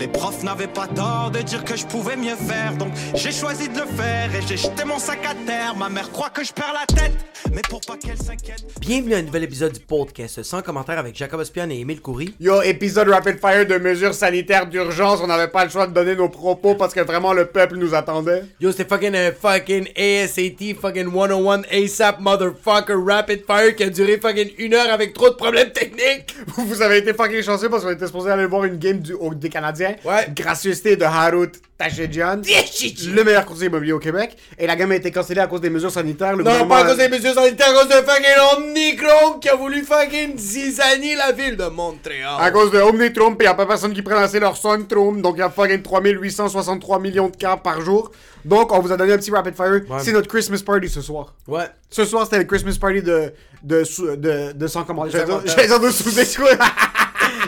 Les profs n'avaient pas tort de dire que je pouvais mieux faire, donc j'ai choisi de le faire et j'ai jeté mon sac à terre. Ma mère croit que je perds la tête, mais pour pas qu'elle s'inquiète. Bienvenue à un nouvel épisode du podcast sans commentaire avec Jacob Ospian et Émile Coury. Yo, épisode rapid fire de mesures sanitaires d'urgence. On n'avait pas le choix de donner nos propos parce que vraiment le peuple nous attendait. Yo, c'était fucking un fucking ASAT fucking 101 ASAP motherfucker rapid fire qui a duré fucking une heure avec trop de problèmes techniques. Vous avez été fucking chanceux parce qu'on était supposé aller voir une game du, au- des Canadiens. Ouais. Gracieuseté de Harut Tachedjian. le meilleur courtier immobilier au Québec. Et la game a été cancellée à cause des mesures sanitaires. Le Non, pas à cause des mesures sanitaires, à cause de fucking Omnicron qui a voulu fucking zizanie la ville de Montréal. À cause de Omnitrum, il n'y a pas personne qui prononçait leur Suntrum. Donc il y a fucking 3863 millions de cas par jour. Donc on vous a donné un petit rapid fire. Ouais. C'est notre Christmas party ce soir. Ouais. Ce soir, c'était le Christmas party de, de, de, de 100 commentaires. De 100 J'allais dire de sous-écoute.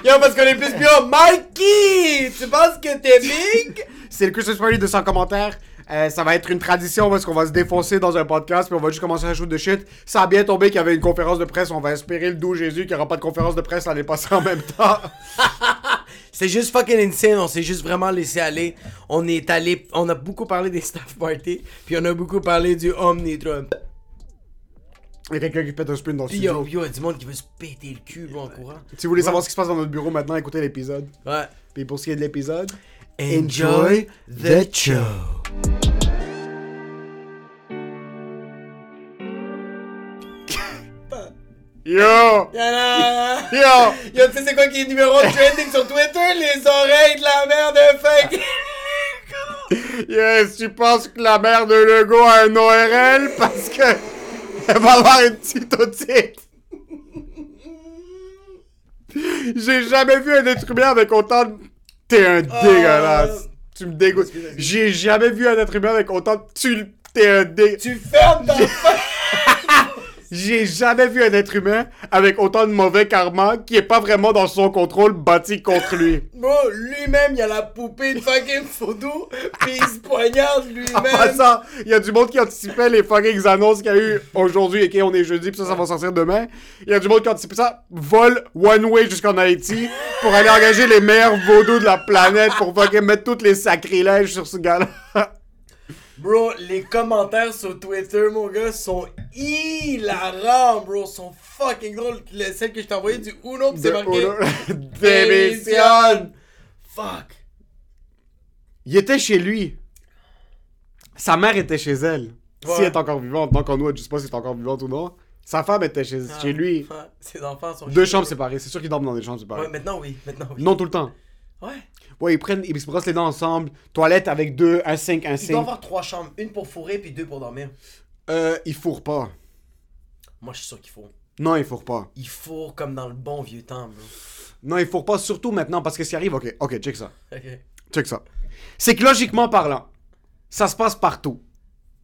Yo, parce qu'on est plus bio. Mikey, tu penses que t'es big? C'est le Christmas party de 100 commentaires. Euh, ça va être une tradition parce qu'on va se défoncer dans un podcast puis on va juste commencer à shoot de shit. Ça a bien tombé qu'il y avait une conférence de presse. On va espérer le 12 Jésus qu'il n'y aura pas de conférence de presse l'année passée en même temps. C'est juste fucking insane, on s'est juste vraiment laissé aller. On est allé, on a beaucoup parlé des staff party, puis on a beaucoup parlé du Omnitron. Il y a quelqu'un qui pète un sprint dans le Puis yo, studio. yo, y a du monde qui veut se péter le cul, là, en courant. Si vous voulez savoir ce qui se passe dans notre bureau maintenant, écoutez l'épisode. Ouais. Puis pour ce qui est de l'épisode, Enjoy the show. yo! Yana! Yo! Yo, tu sais c'est quoi qui est numéro de trending sur Twitter? Les oreilles de la mère de fake! Yes, tu penses que la mère de Lego a un ORL parce que elle va avoir une petite otite. J'ai jamais vu un être humain avec autant de... T'es un dégueulasse. Tu me dégoûtes. J'ai jamais vu un être humain avec autant de... Tu... T'es un dé... tu fermes ta J'ai jamais vu un être humain avec autant de mauvais karma qui est pas vraiment dans son contrôle bâti contre lui. Bro, lui-même, il a la poupée de fucking photo, pis il se poignarde En lui-même. passant, il y a du monde qui anticipait les fucking annonces qu'il y a eu aujourd'hui et qu'on est jeudi, puis ça, ça va sortir demain. Il y a du monde qui anticipait ça. Vol one way jusqu'en Haïti pour aller engager les meilleurs vaudous de la planète pour fucking mettre tous les sacrilèges sur ce gars-là. Bro, les commentaires sur Twitter, mon gars, sont hilarants, bro. Sont fucking drôles. Le- celle que je t'ai envoyée du Uno, pis c'est marqué. Démission. Fuck. Il était chez lui. Sa mère était chez elle. Si Ouais. elle est encore vivante, donc on nous, je sais pas si elle est encore vivante ou non. Sa femme était chez, chez lui. Ouais, Ses enfants sont Deux chez- chambres séparées. C'est sûr qu'ils dorment dans des chambres séparées. Ouais, maintenant oui, maintenant oui. Non tout le temps. Ouais. Ouais, ils prennent, ils se brossent les dents ensemble. Toilette avec deux, un 5, un Il 5. doit avoir trois chambres, une pour fourrer puis deux pour dormir. Euh, ils fourrent pas. Moi, je suis sûr qu'il faut. Non, ils fourrent pas. Il fourre comme dans le bon vieux temps, bro. Non, ils fourrent pas, surtout maintenant, parce que ce qui arrive, ok, ok, check ça. Ok. Check ça. C'est que logiquement parlant, ça se passe partout.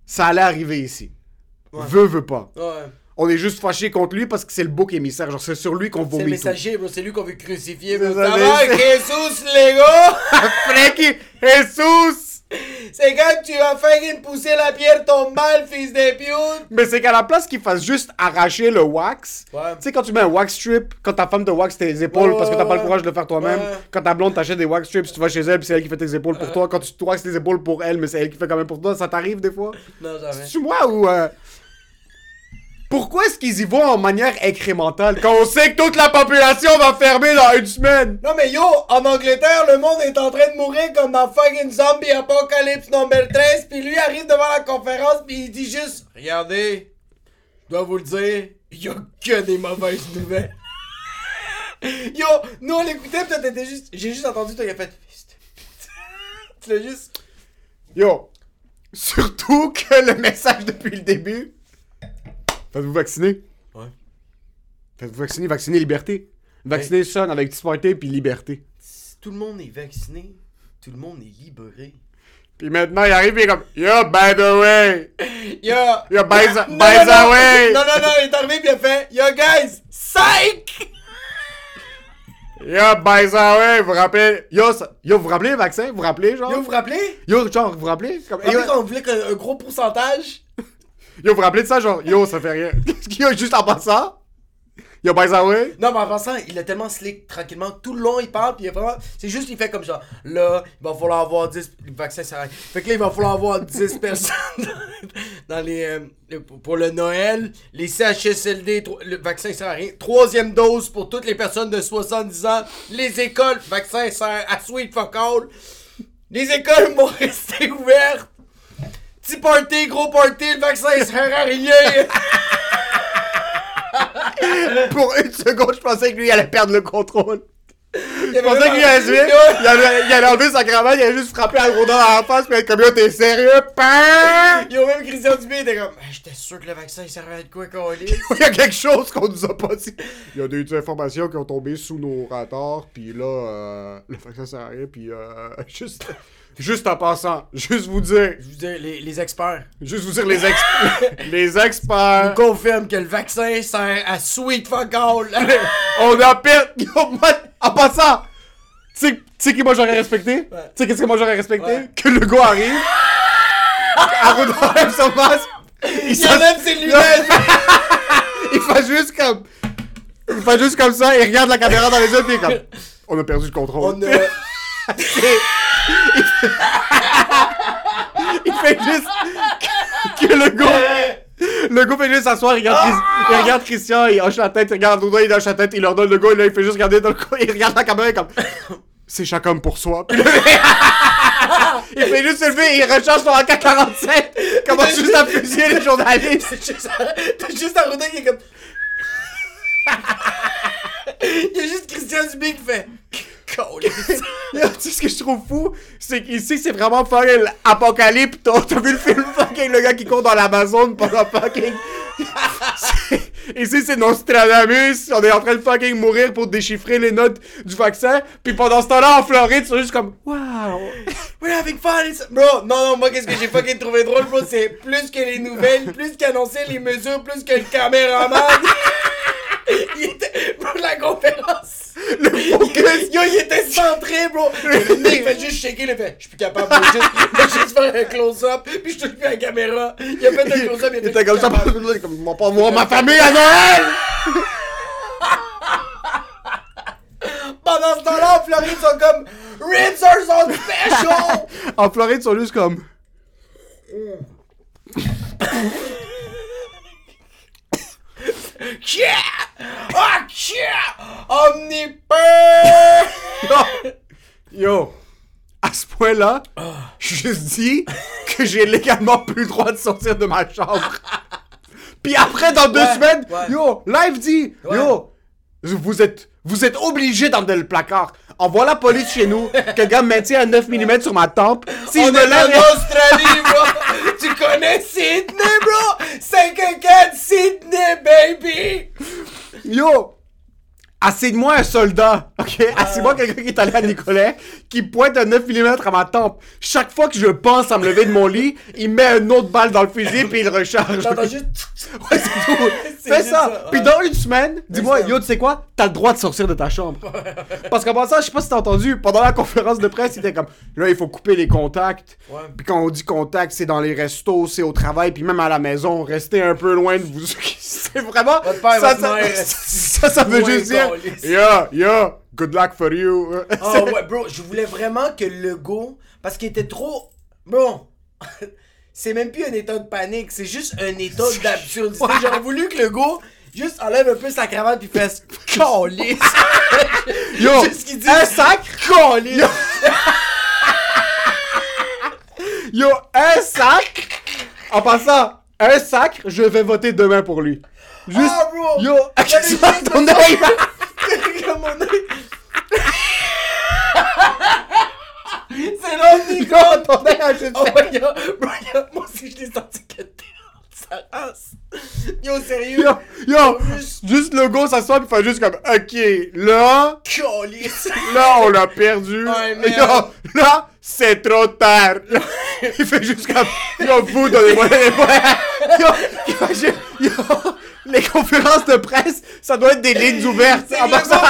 Ça allait arriver ici. Ouais. Veut, veut pas. Ouais. On est juste fâché contre lui parce que c'est le bouc émissaire. Genre, c'est sur lui qu'on C'est le vomit tout. messager, bro. C'est lui qu'on veut crucifier, bro. ça, va, Jesus, les gars? Frankie, Jesus! C'est quand tu as fucking poussé la pierre tombe mal, fils de pute. Mais c'est qu'à la place qu'il fasse juste arracher le wax, Ouais. tu sais, quand tu mets un wax strip, quand ta femme te wax tes épaules Ouais, parce que t'as pas le courage de le faire toi-même, Ouais. quand ta blonde t'achète des wax strips, tu vas chez elle c'est elle qui fait tes épaules pour toi, quand tu te waxes tes épaules pour elle, mais c'est elle qui fait quand même pour toi, ça t'arrive des fois? Non, jamais. Tu moi ou. euh, Pourquoi est-ce qu'ils y vont en manière incrémentale quand on sait que toute la population va fermer dans une semaine? Non mais yo, en Angleterre, le monde est en train de mourir comme dans fucking Zombie Apocalypse number 13, puis lui arrive devant la conférence puis il dit juste Regardez, je dois vous le dire, il y a que des mauvaises nouvelles. yo, nous on l'écoutait, pis toi t'étais juste. J'ai juste entendu toi qui a fait. tu l'as juste. Yo, surtout que le message depuis le début. Faites-vous vacciner? Ouais. Faites-vous vacciner, vacciner liberté. Vacciner sonne avec disparité puis liberté. Si tout le monde est vacciné, tout le monde est libéré. Puis maintenant, il arrive et il est comme Yo, by the way! Yo! Yo, by the, Non, by non, the non. way! Non, non, non, il est arrivé pis il a fait Yo guys, psych! Yo, by the way, vous vous rappelez? Yo, ça- yo, vous vous rappelez le vaccin? Vous vous rappelez, genre? Yo, vous vous rappelez? Yo, genre, vous vous rappelez? Comme- En yo, plus, on voulait qu'un un gros pourcentage. Yo, vous vous rappelez de ça? Genre, yo, ça fait rien. yo, juste en passant, Yo, by the way. Non, mais en passant, il est tellement slick tranquillement. Tout le long, il parle, puis il est vraiment. C'est juste, il fait comme genre, là, il va falloir avoir 10. Le vaccin, ça arrive. Fait que là, il va falloir avoir 10 personnes dans les. euh, pour le Noël. Les CHSLD, le vaccin sert à rien. Troisième dose pour toutes les personnes de 70 ans. Les écoles, vaccin sert à sweet fuck all. Les écoles vont rester ouvertes. Petit party, gros party, le vaccin sert à rien. Pour une seconde, je pensais que lui, il allait perdre le contrôle. Je Je pensais qu'il allait se mettre, il allait, il allait enlever sa cravate, il allait juste frapper un gros dans la face, puis être comme yo, t'es sérieux? Pam! Yo, même Christian Dubé était comme, j'étais sûr que le vaccin il servait à de quoi, Colis? Il y a quelque chose qu'on nous a pas dit. Il y a des informations qui ont tombé sous nos radars, puis là, euh, le vaccin sert à rien, puis euh, juste, juste en passant, juste vous dire, Je vous dis, les, les experts juste vous dire les experts, les experts, confirment que le vaccin sert à sweet fuck all. on a perdu, yo, moi, en passant, tu sais, tu sais qui moi j'aurais respecté? Tu sais qu'est-ce que moi j'aurais respecté? Ouais. Que le gars arrive, Arnaud enlève son masque, il Il enlève ses lunettes. il fait juste comme, il fait juste comme ça, il regarde la caméra dans les yeux, puis comme, on a perdu le contrôle. On a. Il fait juste que, le gars. Le gars fait juste s'asseoir, il regarde, Chris- il regarde Christian, il hoche la tête, il regarde Dodo, il hoche la tête, il leur donne le gars, et là, il fait juste regarder dans le coin, il regarde la caméra, il est comme. C'est chaque homme pour soi. Puis là, il fait juste se lever et il recharge son AK-47, commence juste à fusiller les journalistes. T'as juste, juste Arruda qui est comme. Il y a juste Christian Dubé qui fait. Tu sais ce que je trouve fou, c'est qu'ici c'est vraiment fucking apocalypto. T'as vu le film fucking le gars qui court dans l'Amazon pendant fucking. Ici c'est Nostradamus, on est en train de fucking mourir pour déchiffrer les notes du vaccin, puis pendant ce temps-là en Floride, c'est juste comme waouh. We're having fun. it's- Bro, non, non, moi, qu'est-ce que j'ai fucking trouvé drôle, bro, c'est plus que les nouvelles, plus qu'annoncer les mesures, plus que le caméraman. il était. Bro, la conférence. Le focus. Yo, il était centré, bro. Le mec, il fait juste shaker, il fait. Je suis plus capable, bro. Juste, faire un close-up, puis je plus à la caméra. Il a fait un close-up, il Il était comme ça, il était comme, ils vont pas voir ma famille à Noël! Pendant ce temps-là, en Floride, ils sont comme. Ritzers on special! En Floride, ils sont juste comme. Yeah! Ah! Omnipeur! Yo! À ce point-là, je juste dis que j'ai légalement plus le droit de sortir de ma chambre. Puis après, dans deux Ouais, semaines, ouais. yo, live dit, Ouais. yo, vous êtes, vous êtes obligés d'emmener le placard. Envoie la police chez nous, que le gars me maintient à 9 mm sur ma tempe. Si On je me en Australie, bro! tu connais Sydney, bro? 514 Sydney, baby! Yo! Assez-de-moi un soldat, ok? Assez-moi quelqu'un qui est allé à Nicolet, qui pointe un 9 mm à ma tempe. Chaque fois que je pense à me lever de mon lit, il met une autre balle dans le fusil puis il recharge. Juste. Ouais, c'est tout. Fais ça. ça, Puis dans une semaine, dis-moi, ça. yo, tu sais quoi? T'as le droit de sortir de ta chambre. Parce qu'en passant, je sais pas si t'as entendu, pendant la conférence de presse, il était comme, là, il faut couper les contacts. Puis quand on dit contact, c'est dans les restos, c'est au travail, puis même à la maison, restez un peu loin de vous. c'est vraiment. Votre père, ça, votre ça, mère, ça, ça veut juste dire, yeah, yeah, good luck for you. Oh ouais, bro, je voulais vraiment que le go. Parce qu'il était trop. Bro! C'est même plus un état de panique, c'est juste un état d'absurdité. J'aurais voulu que le go juste enlève un peu sa cravate puis fasse calice. Yo, Juste qu'il dise un sac, calice. yo, un sac? En passant, un sac, je vais voter demain pour lui. Juste, Ah, bro! yo, qu'est-ce que ton mon œil. C'est l'omnicron! Ton juste Oh god, bro, yo, moi aussi je l'ai senti que t'es sa race. Yo, sérieux? Yo, yo, Juste juste le go s'assoit pis fait juste comme, ok, là, calice. là, on l'a perdu. Ouais. Yo, là, c'est trop tard. Il fait juste comme, yo, vous, donnez-moi les points. Yo, fait juste, yo, les conférences de presse, ça doit être des lignes ouvertes. C'est En passant-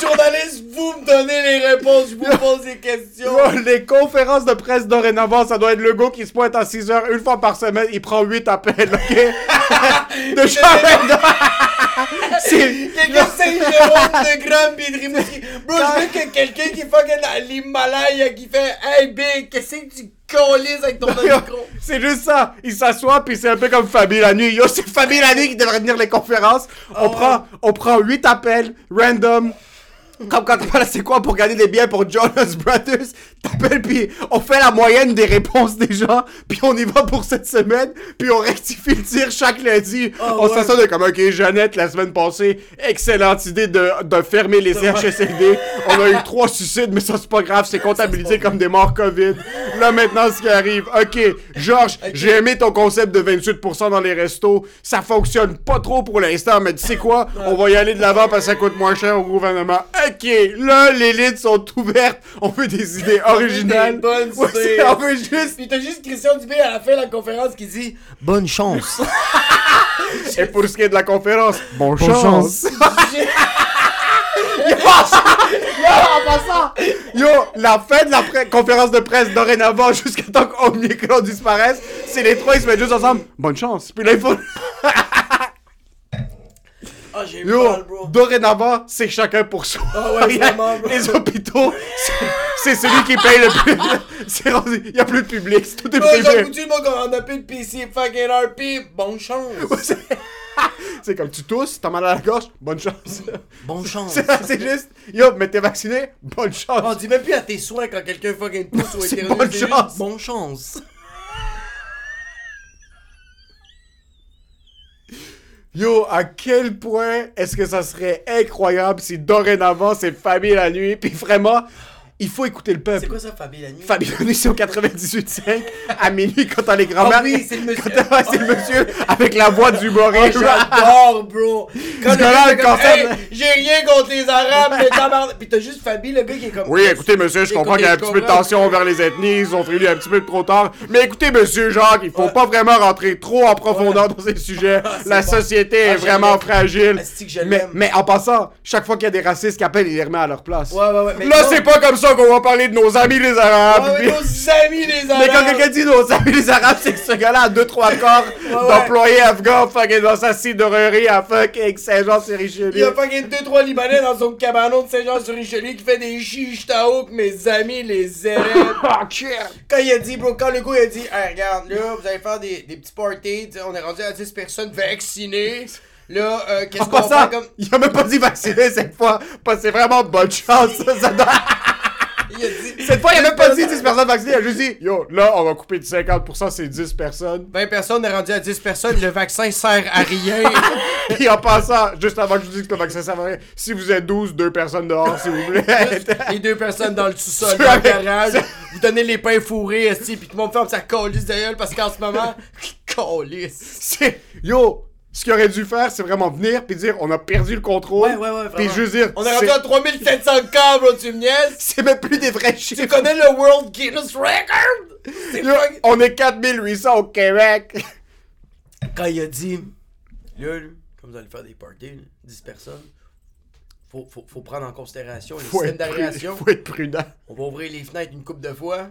journalistes, vous me donnez les réponses, je vous pose des questions. Yo, les conférences de presse dorénavant, ça doit être le gars qui se pointe à 6 heures une fois par semaine, il prend 8 appels, ok? de Jean C'est. Quelqu'un Saint-Jérôme de Grand pis de Rimouski. Bro, je veux que quelqu'un qui fucking à l'Himalaya qui fait Hey Big, qu'est-ce que tu collises avec ton micro? C'est juste ça. Il s'assoit puis c'est un peu comme Fabien la nuit. Yo, c'est Fabien la nuit qui devrait venir les conférences. On Oh. prend, on prend 8 appels random. Comme quand tu parles, c'est quoi pour gagner des biens pour Jonas Brothers? T'appelles puis on fait la moyenne des réponses des gens puis on y va pour cette semaine puis on rectifie le tir chaque lundi. Oh, on ouais. s'assoit de comme, ok, Jeannette, la semaine passée, excellente idée de, de fermer les CHSLD. on a eu trois suicides, mais ça c'est pas grave, c'est comptabilisé comme des morts COVID. Là maintenant, ce qui arrive, ok, Georges, j'ai aimé ton concept de 28% dans les restos. Ça fonctionne pas trop pour l'instant, mais tu sais quoi? On va y aller de l'avant parce que ça coûte moins cher au gouvernement. Ok, là, les lits sont ouvertes. On veut des idées originales. Bonnes Ouais, idées. on veut juste. Pis t'as juste Christian Dubé à la fin de la conférence qui dit Bonne chance. Et pour ce qui est de la conférence, bon Bonne chance. chance. Yo, en passant, yo, la fin de la conférence de presse dorénavant jusqu'à temps qu'Omicron disparaisse, c'est les trois, ils se mettent juste ensemble. Bonne chance. Puis là, il faut. Ah, j'ai Yo, mal, bro. dorénavant, c'est chacun pour soi. Ah ouais, vraiment, bro. les hôpitaux, c'est- celui qui paye le plus. Il y a plus de public, c'est tout est privé. Coutu, moi, quand on appelle PC fucking RP, bonne chance. C'est- C'est comme tu tousses, t'as mal à la gorge, bonne chance. Bonne chance. C'est juste, yo, mais t'es vacciné, bonne chance. On dit même plus à tes soins quand quelqu'un fucking pousse ou C'est hétéro- bonne juste chance. Bonne chance. Yo, à quel point est-ce que ça serait incroyable si dorénavant c'est Fabien la nuit, puis vraiment, il faut écouter le C'est peuple. quoi ça, Fabien la nuit? Fabien la nuit, c'est au 98.5 à minuit quand t'as les grands-mères. Ah oui, c'est le monsieur. Ouais, c'est le monsieur avec la voix du Oh, humoriste. j'adore, bro. Quand le gars le comme, Hey, j'ai rien contre les Arabes, mais tabarnak. Pis t'as juste Fabi, le gars qui est comme. Oui, écoutez, monsieur, je comprends qu'il y a un petit peu de tension vers les ethnies, ils ont frélu un petit peu trop tard. Mais écoutez, monsieur Jacques, il faut Ouais. pas vraiment rentrer trop en profondeur dans ces sujets. Ah, c'est La bon. société Ah, est je vraiment fragile. Mais, en passant, chaque fois qu'il y a des racistes qui appellent, il les remet à leur place. Ouais, ouais, ouais. mais Là, c'est pas comme ça qu'on va parler de nos amis les Arabes. Ouais, nos amis, les Arabes. Mais quand quelqu'un dit nos amis les Arabes, c'est que ce gars-là a deux, trois corps ouais. d'employés afghans fucking dans sa cidrerie à fucking Saint-Jean-sur-Richelieu. Il y a fucking 2-3 Libanais dans son cabanon de Saint-Jean-sur-Richelieu qui fait des chiches taouk, mes amis, les élèves. Ah. Quand il a dit, bro, quand le gars il a dit, hey, regarde, là, vous allez faire des, des petits parties, on est rendu à 10 personnes vaccinées. Là, euh, qu'est-ce qu'on fait comme. il a même pas dit vacciner cette fois. Parce que c'est vraiment bonne chance. Ça, ça doit- dit. Cette fois, il a même pas dit 10 personnes vaccinées. Il a juste dit Yo, là, on va couper de 50%, c'est 10 personnes. 20 personnes, on est rendu à 10 personnes, le vaccin sert à rien. Puis en passant, juste avant que je vous dise que le vaccin ça va rien, si vous êtes 12, deux personnes dehors, s'il vous plaît. Les deux personnes dans le sous-sol, dans le garage, vous donnez les pains fourrés, esti, pis tout le monde ferme sa colisse gueule parce qu'en ce moment, colisse. Yo, ce qu'il aurait dû faire, c'est vraiment venir puis dire on a perdu le contrôle. Ouais, ouais, ouais, Puis juste dire On est rendu à 3700 cas, bro, tu me niaises? C'est même plus des vrais Tu chiffres. connais le World Guinness Record? Yo, fucking- on est 4800 au Québec. Quand il a dit, là, comme vous allez faire des parties, là, 10 personnes, faut, faut, faut prendre en considération les Faut systèmes être, prudent, d'aération. faut être prudent. On va ouvrir les fenêtres une coupe de fois.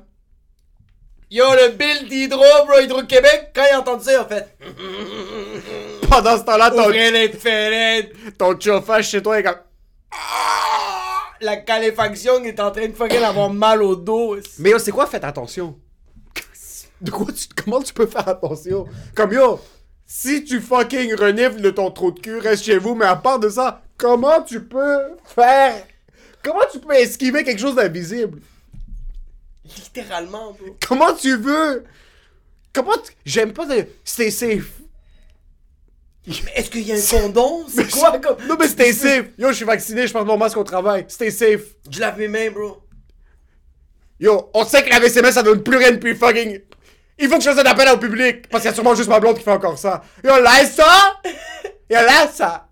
Yo, le bill d'Hydro, bro, Hydro-Québec, quand il a entendu ça, il a fait Pendant ce temps-là, ton, Ouvrez les fenêtres. ton chauffage chez toi est comme. La caléfaction est en train de fucking avoir mal au dos. Mais yo, c'est quoi, faites attention? De quoi tu, comment tu peux faire attention? Comme yo, si tu fucking renifles de ton trou de cul, reste chez vous, mais à part de ça, comment tu peux faire. Comment tu peux esquiver quelque chose d'invisible? Littéralement, bro. Comment tu veux? Comment tu. J'aime pas de. Stay safe. Mais est-ce qu'il y a un condom? C'est quoi comme. Non, mais stay safe! Yo, je suis vacciné, je porte mon masque au travail. Stay safe. Je lave mes mains, bro. Yo, on sait que la VCMS, ça donne plus rien depuis fucking. Il faut que je fasse un appel au public, parce qu'il y a sûrement juste ma blonde qui fait encore ça. Yo, laisse ça! Yo, laisse ça!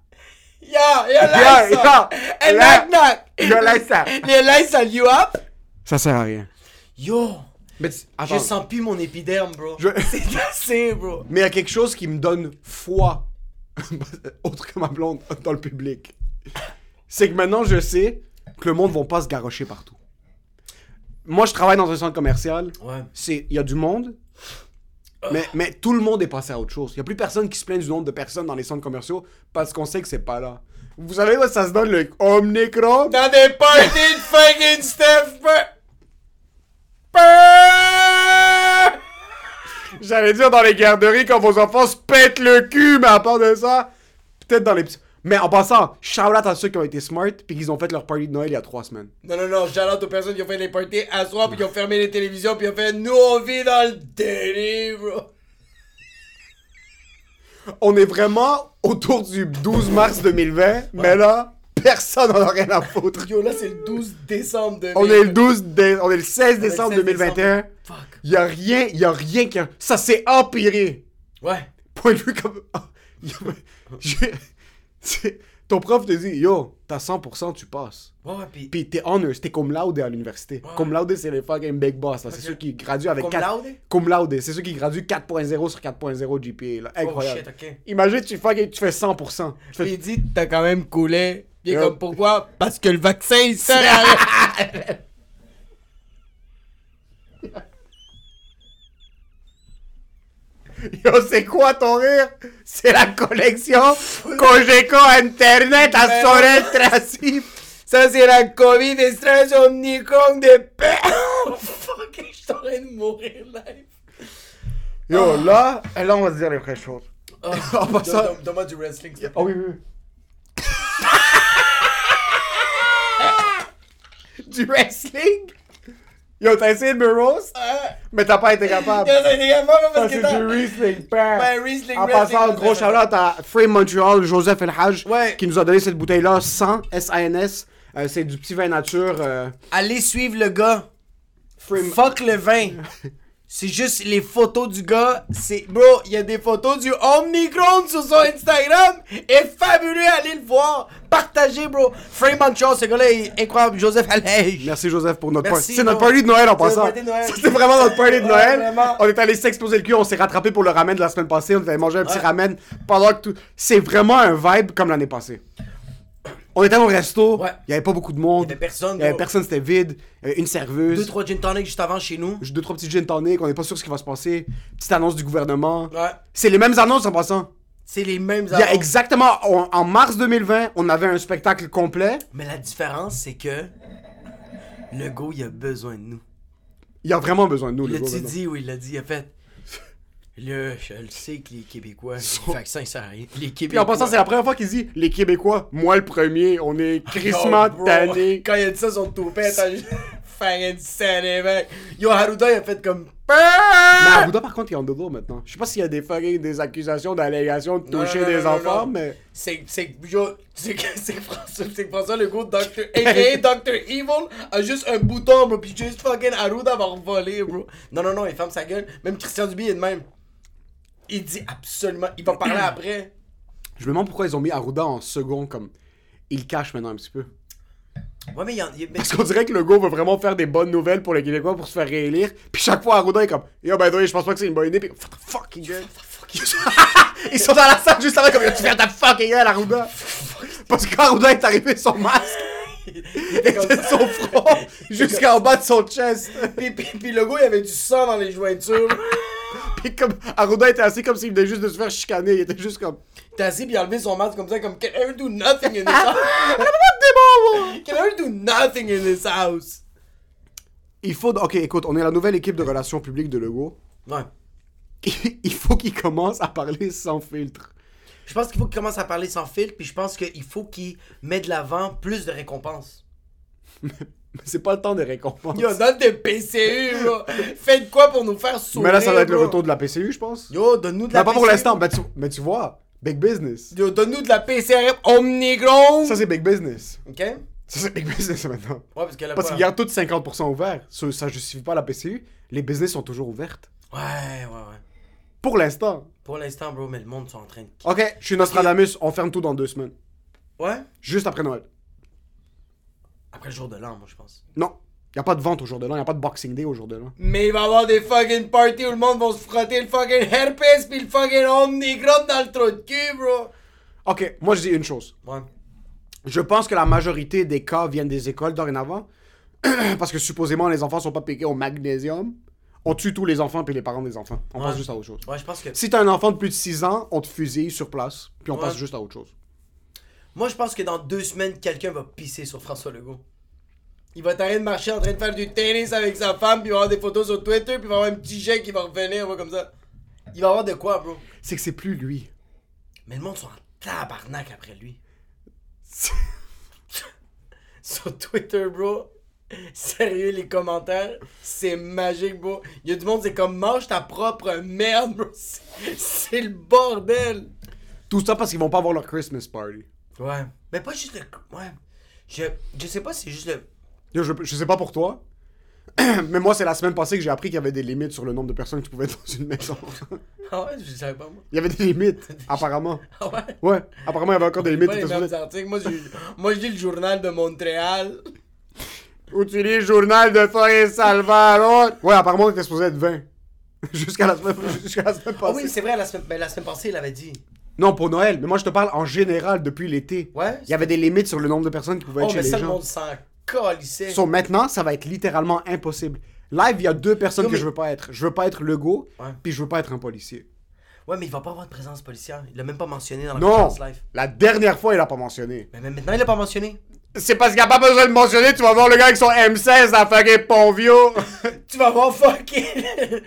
Yo, laisse yo, ça. Et la- knock knock. Yo, laisse ça! Laisse ça you up? Ça sert à rien. Yo, Mais, je sens plus mon épiderme, bro. Je- C'est assez, bro. mais il y a quelque chose qui me donne foi autre que ma blonde, dans le public. C'est que maintenant, je sais que le monde va pas se garrocher partout. Moi, je travaille dans un centre commercial. Ouais. C'est, il y a du monde, mais, mais tout le monde est passé à autre chose. Il y a plus personne qui se plaint du nombre de personnes dans les centres commerciaux parce qu'on sait que c'est pas là. Vous savez ça se donne le Omnicron? Dans des parties de fucking Steph. J'allais dire dans les garderies quand vos enfants se pètent le cul, mais à part de ça, peut-être dans les petits. Mais en passant, shout out à ceux qui ont été smart puis qu'ils ont fait leur party de Noël il y a trois semaines. Non, non, non, shout out aux personnes qui ont fait les parties à soir puis qui ont fermé les télévisions puis ont fait Nous on vit dans le déni, bro. On est vraiment autour du 12 mars 2020, mais là, personne n'en a rien à foutre. Yo, là c'est le 12 décembre 2000. On est le 12 dé- on est le 16 On est le décembre 16 2021. Fuck. Il y a rien, y a rien qui a... ça s'est empiré. Ouais. Point de vue comme c'est- ton prof te dit "Yo, t'as 100%, tu passes." Ouais, ouais, pis. Puis t'es honors, t'es cum laude à l'université. Ouais. Cum laude, c'est les fucking big boss, là. C'est Ok. ceux qui graduent avec Cum 4... laude? Cum laude, c'est ceux qui graduent 4.0 sur 4.0 GPA, là. Incroyable. Oh shit, ok. Imagine, tu, fucking- tu fais 100%. Tu fais- Puis il dit T'as quand même coulé. Yo. comme Pourquoi? Parce que le vaccin il sert à rien. Yo, c'est quoi ton rire? C'est la collection Cogeco Internet à Sorel Tracy. Ça, c'est la COVID extrait Omnicron de paix. Oh fuck, je suis en train de mourir live. Yo, là, là, on va se dire les vraies choses. Oh, En passant- donne- Donne-moi du wrestling. Oh oui, oui, oui. Du wrestling? Yo, t'as essayé de me roast, Ah, mais t'as pas été capable. Yo, c'est des gars, moi, parce que c'est t'as- du wrestling, père. Ouais, wrestling, En passant, gros shout-out à Frame Montreal, Joseph Elhaj, Ouais. qui nous a donné cette bouteille-là sans S-A-N-S. Euh, c'est du petit vin nature. euh, Allez suivre le gars. Fuck le vin. C'est juste les photos du gars. C'est bro, il y a des photos du Omnicron sur son Instagram. Et fabuleux, allez le voir. Partagez, bro. Frame Montreal, ce gars-là est incroyable. Joseph Allège. Merci Joseph pour notre party. C'est notre party de Noël en passant. C'était vraiment notre party de Noël. On est allé s'exploser le cul, on s'est rattrapé pour le ramen de la semaine passée. On avait mangé un petit Ouais. ramen pendant que tout. C'est vraiment un vibe comme l'année passée. On était au resto, Ouais. il y avait pas beaucoup de monde. Il y avait personne, Il y avait personne, c'était vide. Il y avait une serveuse. Deux, trois gin tonic juste avant chez nous. Deux, trois petits gin tonic, on n'est pas sûr ce qui va se passer. Petite annonce du gouvernement. Ouais. C'est les mêmes annonces en passant. C'est les mêmes Il y a annonces. exactement, en, en mars 2020, on avait un spectacle complet. Mais la différence, c'est que le go, il a besoin de nous. Il a vraiment besoin de nous, Il le l'a-tu gouvernement. dit? Ou il l'a dit? Il a fait. Là, je le sais que les Québécois, le vaccin sert à rien. Les Puis Québécois. en passant, c'est la première fois qu'il dit les Québécois, moi le premier, on est crissement Yo, bro, tannés. Quand il a dit ça, son toupet, t'as fucking serré, mec. Yo, Haruda, il a fait comme. Mais Arruda, par contre, il est en dodo maintenant. Je sais pas s'il y a des des accusations d'allégations de toucher non, non, des non, enfants, non. mais. C'est c'est yo, c'est que c'est que François, que François Legault, Dr. aka Dr. Evil, a juste un bouton, bro, pis juste fucking Haruda va revoler, bro. Non, non, non, il ferme sa gueule. Même Christian Dubé est de même. Il dit absolument. Il va parler après. Je me demande pourquoi ils ont mis Arruda en second, comme. Il cache maintenant un petit peu. Ouais, mais il y a- mais- Parce qu'on dirait que le gars veut vraiment faire des bonnes nouvelles pour les Québécois pour se faire réélire. Puis chaque fois, Arruda est comme Yo, ben, je pense pas que c'est une bonne idée. Puis, what the fuck, il gueule. Ils sont dans la salle juste avant, comme Yo, tu fais ta fucking gueule, Arruda. Parce qu'Arruda est arrivé son masque. était comme de ça. son front jusqu'en bas de son chest. Puis, puis, puis le gars, il avait du sang dans les jointures. Puis comme Arruda était assis comme s'il venait juste de se faire chicaner. Il était juste comme. Il était assis, puis il a enlevé son masque comme ça, comme Can I do nothing in this house? Can I do nothing in this house? Il faut. Ok, écoute, on est la nouvelle équipe de relations publiques de Legault. Ouais. Il faut qu'il commence à parler sans filtre. Je pense qu'il faut qu'il commence à parler sans filtre, puis je pense qu'il faut qu'il mette de l'avant plus de récompenses. Mais c'est pas le temps des récompenses. Yo, donne des PCU, bro. Faites quoi pour nous faire sourire, Mais là, ça va être le retour de la PCU, je pense. Yo, donne-nous de la Mais pas pour l'instant. Mais tu, mais tu vois, big business. Yo, donne-nous de la PCRM Omnigron. Ça, c'est big business. Ok? Ouais, Ça, c'est big business maintenant. parce qu'elle a Parce qu'ils gardent tous 50% ouverts. Ça, ça justifie pas la PCU. Les business sont toujours ouvertes. Ouais, ouais, ouais. Pour l'instant. Pour l'instant, bro, mais le monde sont en train de... Ok, je suis Nostradamus. On ferme tout dans deux semaines. Ouais? Juste après Noël. Après le jour de l'an, moi, je pense. Non. Y a pas de vente au jour de l'an. Y a pas de Boxing Day au jour de l'an. Mais il va y avoir des fucking parties où le monde va se frotter le fucking herpes pis le fucking dans le trou de cul, bro. Ok, moi je dis une chose. Ouais. Je pense que la majorité des cas viennent des écoles dorénavant. Parce que supposément les enfants sont pas piqués au magnésium. On tue tous les enfants puis les parents des enfants. On Ouais. passe juste à autre chose. Ouais, je pense que. Si t'as un enfant de plus de 6 ans, on te fusille sur place, puis on Ouais. passe juste à autre chose. Moi, je pense que dans deux semaines, quelqu'un va pisser sur François Legault. Il va train de marcher, en train de faire du tennis avec sa femme, puis il va avoir des photos sur Twitter, puis il va avoir un petit jet qui va revenir, comme ça. Il va avoir de quoi, bro. C'est que c'est plus lui. Mais le monde sont en tabarnak après lui. sur Twitter, bro. Sérieux, les commentaires, c'est magique, bro. Il y a du monde, c'est comme mange ta propre merde, bro. C'est- C'est le bordel. Tout ça parce qu'ils vont pas avoir leur Christmas party. Ouais. Mais pas juste le. Ouais. Je, je sais pas si c'est juste le. Yo, je, je sais pas pour toi, mais moi c'est la semaine passée que j'ai appris qu'il y avait des limites sur le nombre de personnes qui pouvaient être dans une maison. Ah ouais, je savais pas, moi. Il y avait des limites, apparemment. Ah ouais? Ouais, apparemment il y avait encore des limites. Pas les t'étais mêmes supposé- articles. Moi, j'ai- moi, je lis le journal de Montréal. Ou tu lis le journal de Forêt Salvador. Ouais, apparemment t'étais supposé être 20. Jusqu'à la semaine, jusqu'à la semaine Ah passée. oui, c'est vrai, la semaine, ben, la semaine passée, il avait dit. Non, pour Noël, mais moi je te parle en général depuis l'été. Ouais? Il y avait des limites sur le nombre de personnes qui pouvaient Oh, être mais chez ça, les le gens. monde s'en calissait. So, maintenant, ça va être littéralement impossible. Live, il y a deux personnes Non, que mais- je veux pas être. Je veux pas être Ouais. puis je veux pas être un policier. Ouais, mais il va pas avoir de présence policière. Il l'a même pas mentionné dans la Non! conférence live. La dernière fois, il a pas mentionné. Mais même maintenant, il l'a pas mentionné. C'est parce qu'il a pas besoin de mentionner, tu vas voir le gars avec son M16 à fucking Pontvio. Tu vas voir fucking.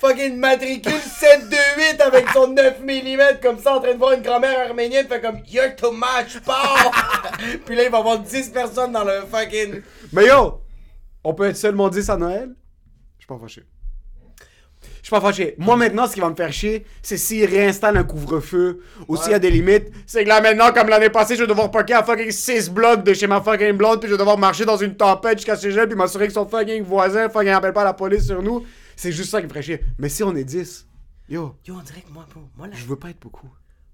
Fucking matricule 728 avec son 9 mm comme ça en train de voir une grand-mère arménienne fait comme You're too much, pow! Puis là, il va y avoir 10 personnes dans le fucking. Mais yo, on peut être seulement 10 à Noël? Je suis pas fâché. Je suis pas fâché. Moi maintenant, ce qui va me faire chier, c'est s'ils réinstallent un couvre-feu ou s'il y a des limites. C'est que là maintenant, comme l'année passée, je vais devoir parker à fucking 6 blocs de chez ma fucking blonde, puis je vais devoir marcher dans une tempête jusqu'à chez elle, puis m'assurer que son fucking voisin fucking appelle pas la police sur nous. C'est juste ça qui me ferait chier. Mais si on est 10, yo, Yo, on dirait que moi, bro, moi, là, je veux pas être beaucoup.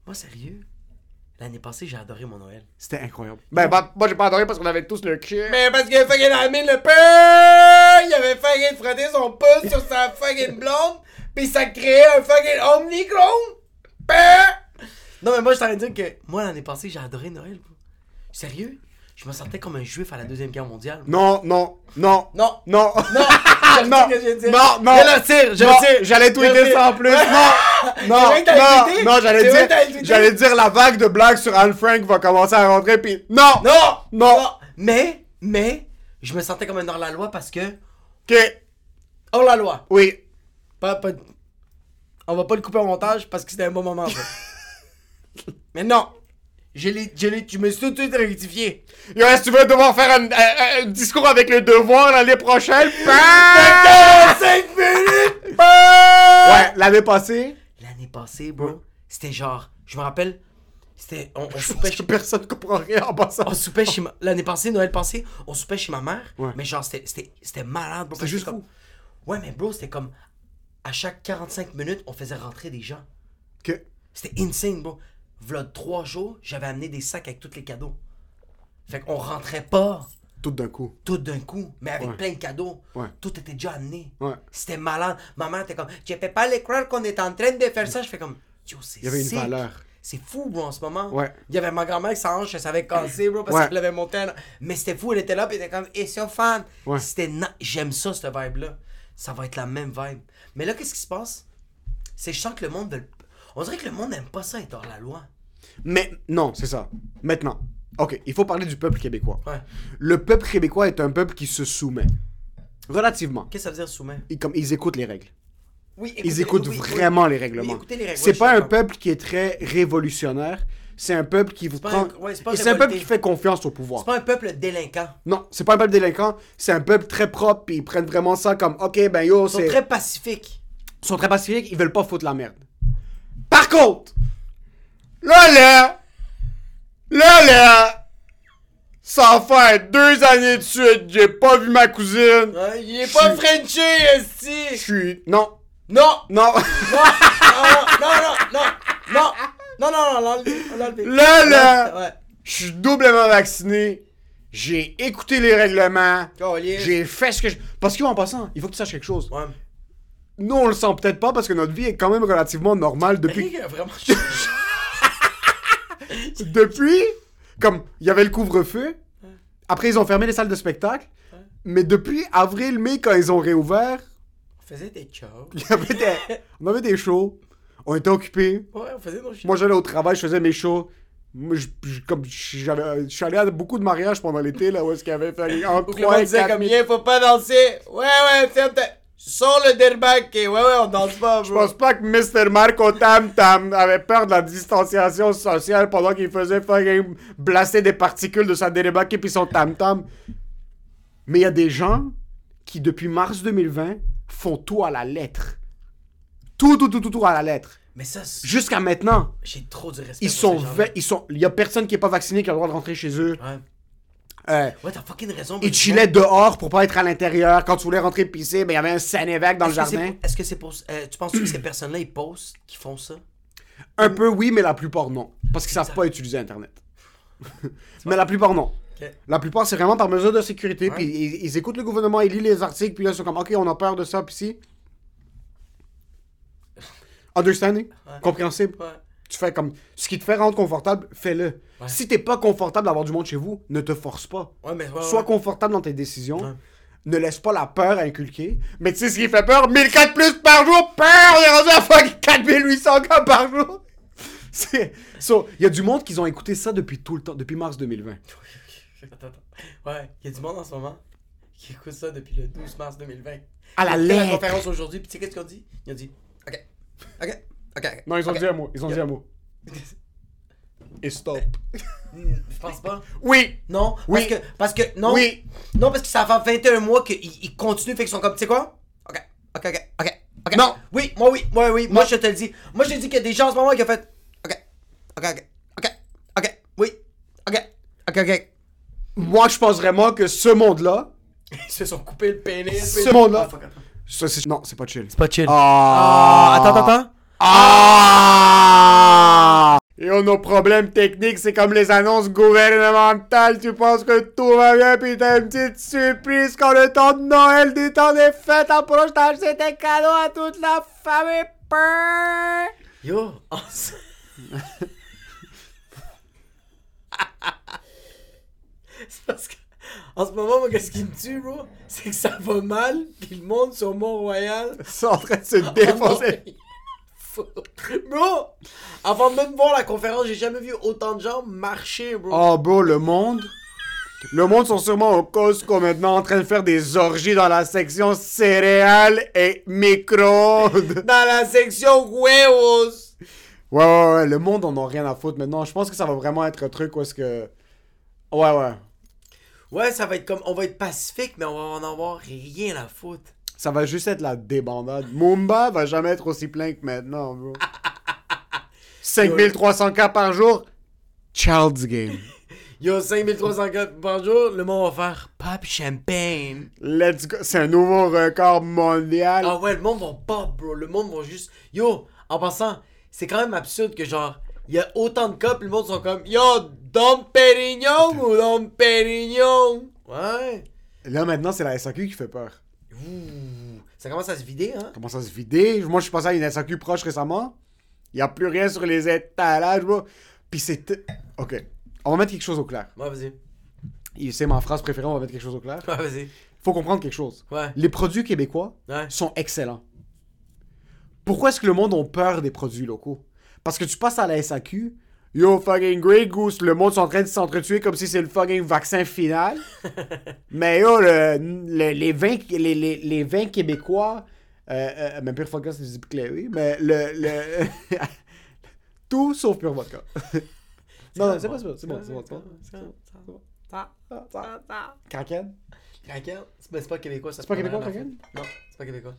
moi sérieux, l'année passée, j'ai adoré mon Noël. C'était incroyable. Ben, bah, moi j'ai pas adoré parce qu'on avait tous le cul. Mais parce que fucking Amine le peur, il avait fucking frotté son pouce sur sa fucking blonde, pis ça créait un fucking omnicron. Peur. Non mais moi je t'aurais dit que moi l'année passée j'ai adoré Noël. bro. Sérieux? Je me sentais comme un juif à la deuxième guerre mondiale. Non, non, non, Non. non. Non. Non, non, non. Je le tire, je Non, le tire. J'allais tweeter ça en plus. Non, non, non, non, j'allais dire, j'allais dire la vague de blagues sur Anne Frank va commencer à rentrer puis non, Non. non, Mais, mais, je me sentais comme un hors-la-loi parce que... ok, Hors-la-loi. oui, Pas, pas... On va pas le couper au montage parce que c'était un bon moment. Mais non. Je l'ai, je l'ai, je me suis tout de suite rectifié. Yo, est-ce que tu veux devoir faire un, un- un discours avec le devoir l'année prochaine? Bah! 5 minutes! Ouais, l'année passée, L'année passée, bro, c'était genre, je me rappelle, c'était, on, on soupait que chez, personne comprend rien en passant. on soupait chez ma, l'année passée, Noël passé, on soupait chez ma mère, Ouais. mais genre, c'était, c'était, c'était malade, bro. C'était que juste comme, ouais, mais bro, c'était comme, à chaque 45 minutes, on faisait rentrer des gens. Ok. C'était insane, bro. V'là trois jours, j'avais amené des sacs avec tous les cadeaux. Fait qu'on rentrait pas Tout d'un coup. tout d'un coup, mais avec Ouais. plein de cadeaux. Ouais. Tout était déjà amené. Ouais. C'était malade. Ma mère était comme, je fais pas les croire qu'on est en train de faire ça. Je fais comme, yo, c'est Il y avait une sick. valeur. C'est fou, bro, en ce moment. Ouais. Il y avait ma grand-mère qui sa hanche, elle savait casser, bro, parce qu'elle avait monté un... Mais c'était fou, elle était là, puis elle était comme, et c'est fan. Ouais. C'était na- J'aime ça, cette vibe-là. Ça va être la même vibe. Mais là, qu'est-ce qui se passe? C'est que je sens que le monde veut... On dirait que le monde n'aime pas ça être hors la loi. Mais non, c'est ça. Maintenant, ok, il faut parler du peuple québécois. Ouais. Le peuple québécois est un peuple qui se soumet. Relativement. Qu'est-ce que ça veut dire, soumet? Ils, comme, ils écoutent les règles. Oui, Ils écoutent oui, vraiment les règlements. Oui, écoutez les règles, c'est pas un peuple qui est très révolutionnaire. C'est un peuple qui vous prend. un- ouais, c'est c'est un peuple qui fait confiance au pouvoir. C'est pas un peuple délinquant. Non, c'est pas un peuple délinquant. C'est un peuple très propre. Puis ils prennent vraiment ça comme, ok, ben yo, Ils sont c'est. très pacifiques. Ils sont très pacifiques. Ils veulent pas foutre la merde. Par contre, là, là, là, là, ça fait deux années de suite, j'ai pas vu ma cousine. Ouais, il est Je pas Frenché, Je esti! suis. Non, Non! non. Non, non, non, non, non! Non, non, non, non, on l'a enlevé. Là, là. Ouais. Je suis doublement vacciné. J'ai écouté les règlements. J'ai fait ce que je. Parce qu'en passant, il faut que tu saches quelque chose. Ouais. Nous, on le sent peut-être pas parce que notre vie est quand même relativement normale depuis. Il a vraiment depuis, comme il y avait le couvre-feu, après ils ont fermé les salles de spectacle, mais depuis avril-mai, quand ils ont réouvert, On faisait des shows. il y avait des- on avait des shows, on était occupés. Ouais, on faisait nos shows. Moi, j'allais au travail, je faisais mes shows. Moi, je, je- comme j'avais- je suis allé à beaucoup de mariages pendant l'été, là, où est-ce qu'il y avait le 3 monde et disait 4 comme, 000. yeah, faut pas danser. Ouais, ouais, ta... Sors le derbac. Ouais, ouais, on danse pas, Je pense pas que Mr. Marco Tam Tam avait peur de la distanciation sociale pendant qu'il faisait fucking blaster des particules de sa dérébaque et puis son Tam Tam. Mais il y a des gens qui, depuis mars 2020, font tout à la lettre. Tout, tout, tout, tout, tout à la lettre. Mais ça, Jusqu'à maintenant, j'ai trop du respect ils pour sont, ces gens-là. ve- ils sont, il y a personne qui est pas vacciné qui a le droit de rentrer chez eux. Ouais. Euh, Ouais, t'as fucking raison. ils chillaient dehors pour pas être à l'intérieur. Quand tu voulais rentrer pisser, ben il y avait un Saint-Évêque dans le jardin. Est-ce que c'est pour. euh, tu penses que ces personnes-là, ils postent, qu'ils font ça? Un peu oui, mais la plupart non. Parce qu'ils savent pas utiliser Internet. mais la plupart non. La plupart, c'est vraiment par mesure de sécurité. Puis ils, ils écoutent le gouvernement, ils lisent les articles, puis là, ils sont comme, OK, on a peur de ça, puis si. Understanding? Ouais. Compréhensible? Ouais. Tu fais comme. Ce qui te fait rendre confortable, fais-le. Ouais. Si t'es pas confortable d'avoir du monde chez vous, ne te force pas. Ouais, mais. Ouais, Sois confortable dans tes décisions. Ne laisse pas la peur inculquer. Mais tu sais ce qui fait peur? 1004 plus par jour! Peur! Il est rendu à fucking 4800 cas par jour! So, il y a du monde qui ont écouté ça depuis tout le temps, depuis mars 2020. Attends, attends. Ouais, il y a du monde en ce moment qui écoute ça depuis le 12 mars 2020. À la fait la lettre! conférence aujourd'hui, puis tu sais qu'est-ce qu'ils ont dit? Ils ont dit, ok, ok, ok. Non, ils ont dit un mot. Ils ont dit un mot. Et stop. Hmm, Je pense pas. Oui! Non, Oui. parce que, parce que, non, Oui! non, parce que ça fait 21 mois qu'ils ils continuent, fait qu'ils sont comme, tu sais quoi? Ok, ok, ok, ok, ok. Non. Oui, moi, oui, moi, oui, moi, je te le dis. Moi, je te dis qu'il y a des gens en ce moment qui ont fait, ok, ok, ok, ok, ok, oui, ok, ok, ok. Moi, je pense vraiment que ce monde-là. Ils se sont coupés le pénis. Ce monde-là. Ah, ça, c'est- non, c'est pas chill. C'est pas chill. Ah! Ah, attends, attends, attends. Ah! Nos problèmes techniques, c'est comme les annonces gouvernementales. Tu penses que tout va bien, puis t'as une petite surprise quand le temps de Noël, du temps des fêtes approche, t'as acheté tes cadeaux à toute la famille. Yo, en ce- c'est parce que en ce moment, moi, qu'est-ce qui me tue, bro? C'est que ça va mal, puis le monde sur Mont-Royal. C'est en train de se défoncer. bro! Avant même de voir la conférence, j'ai jamais vu autant de gens marcher, bro. Oh, bro, le monde? Le monde sont sûrement au Costco maintenant en train de faire des orgies dans la section céréales et micro-ondes. Dans la section huevos! Ouais, ouais, ouais, le monde en a rien à foutre maintenant. Je pense que ça va vraiment être un truc où est-ce que. Ouais, ouais. Ouais, ça va être comme. On va être pacifique, mais on va en avoir rien à foutre. Ça va juste être la débandade. Mumba va jamais être aussi plein que maintenant, bro. 5300 cas par jour. Child's game. Yo, 5304 par jour, le monde va faire pop champagne. Let's go. C'est un nouveau record mondial. Ah ouais, le monde va pop, bro. Le monde va juste. Yo, en passant, c'est quand même absurde que genre, il y a autant de cas, puis le monde sont comme Yo, Dom Pérignon ou Dom Pérignon? Ouais. Là, maintenant, c'est la SAQ qui fait peur. Ouh, ça commence à se vider, hein? Ça se vider? Moi, je suis passé à une SAQ proche récemment. Il n'y a plus rien sur les étalages, bro. Puis c'est. Ok. On va mettre quelque chose au clair. Ouais, vas-y. Et C'est ma phrase préférée, on va mettre quelque chose au clair. Ouais, vas-y. Faut comprendre quelque chose. Ouais. Les produits québécois Ouais. sont excellents. Pourquoi est-ce que le monde a peur des produits locaux? Parce que tu passes à la SAQ, yo fucking Grey Goose, le monde est en train de s'entretuer comme si c'est le fucking vaccin final. Mais yo, le- le- les, vins, les, les, québécois, euh, euh, même pire vodka, c'est du mais le. le tout sauf pure vodka. non, non, c'est pas ça, c'est bon, c'est bon, c'est bon. C'est bon. Kraken? Kraken? C'est c'est pas québécois, ça. C'est pas québécois, Kraken? Non, c'est pas québécois.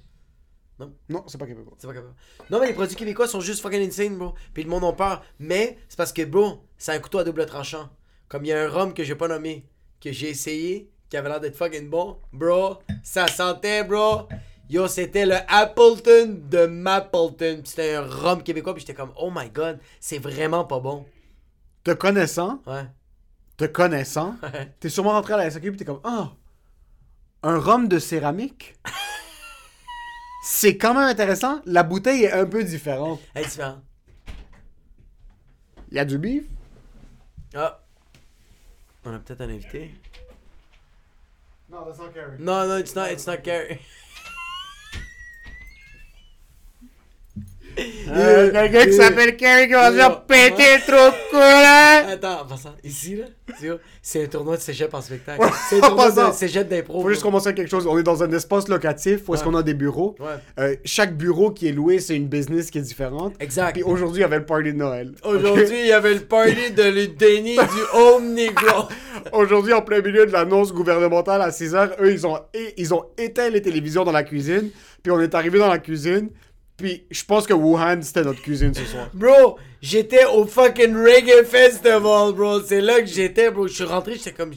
Non, c'est pas québécois. C'est pas québécois. Non, mais les produits québécois sont juste fucking insane, bro. Puis le monde en peur. Mais c'est parce que, bro, c'est un couteau à double tranchant. Comme il y a un rhum que j'ai pas nommé, que j'ai essayé, qui avait l'air d'être fucking bon. Bro, ça sentait, bro. Yo, c'était le Appleton de Mapleton. Puis c'était un rhum québécois. Puis j'étais comme, oh my god, c'est vraiment pas bon. Te connaissant, Ouais. te connaissant, Ouais. T'es sûrement rentré à la SAQ pis t'es comme Ah! Un rhum de céramique? C'est quand même intéressant. La bouteille est un peu différente. Elle est différente. Il y a du beef, Ah. On a peut-être un invité. Non, that's not Carrie. Non, non, it's not, it's not Gary. Euh, quelqu'un qui s'appelle Carrie qui va se faire péter le trou de cul, hein? Attends, en passant, ici, là, c'est un tournoi de cégep en spectacle. Ouais, C'est un tournoi de cégep d'impro. Faut juste commencer avec quelque chose. On est dans un espace locatif où est-ce qu'on a des bureaux. Ouais, Euh, chaque bureau qui est loué, c'est une business qui est différente. exact. Puis aujourd'hui, il y avait le party de Noël. Aujourd'hui, il y avait le party de l'Udeni du Home Negro. Aujourd'hui, en plein milieu de l'annonce gouvernementale à 6h, eux, ils ont, ils ont éteint les télévisions dans la cuisine. Puis on est arrivé dans la cuisine. Puis je pense que Wuhan, c'était notre cuisine ce soir. Bro, j'étais au fucking Reggae Festival, bro. C'est là que j'étais, bro. Je suis rentré, j'étais comme.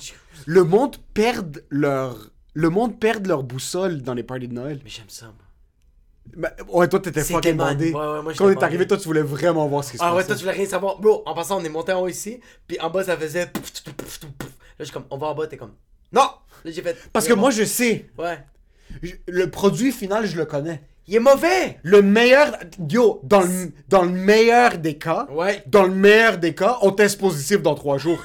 Le monde perd leur... Le monde perd leur boussole dans les parties de Noël. Mais j'aime ça, moi. Ouais, toi, t'étais fucking bandé. ouais, ouais, moi, Quand on est arrivé, toi, tu voulais vraiment voir ce qui se Ah ouais, passait. toi, tu voulais rien savoir. Bro, en passant, on est monté en haut ici. Puis en bas, ça faisait. Là, je suis comme, on va en bas, t'es comme. Non! Là, j'ai fait. Parce que moi, je sais. Ouais. Le produit final, je le connais. Il est mauvais! Le meilleur... Yo, dans le, dans le meilleur des cas... Ouais. Dans le meilleur des cas, on teste positif dans trois jours.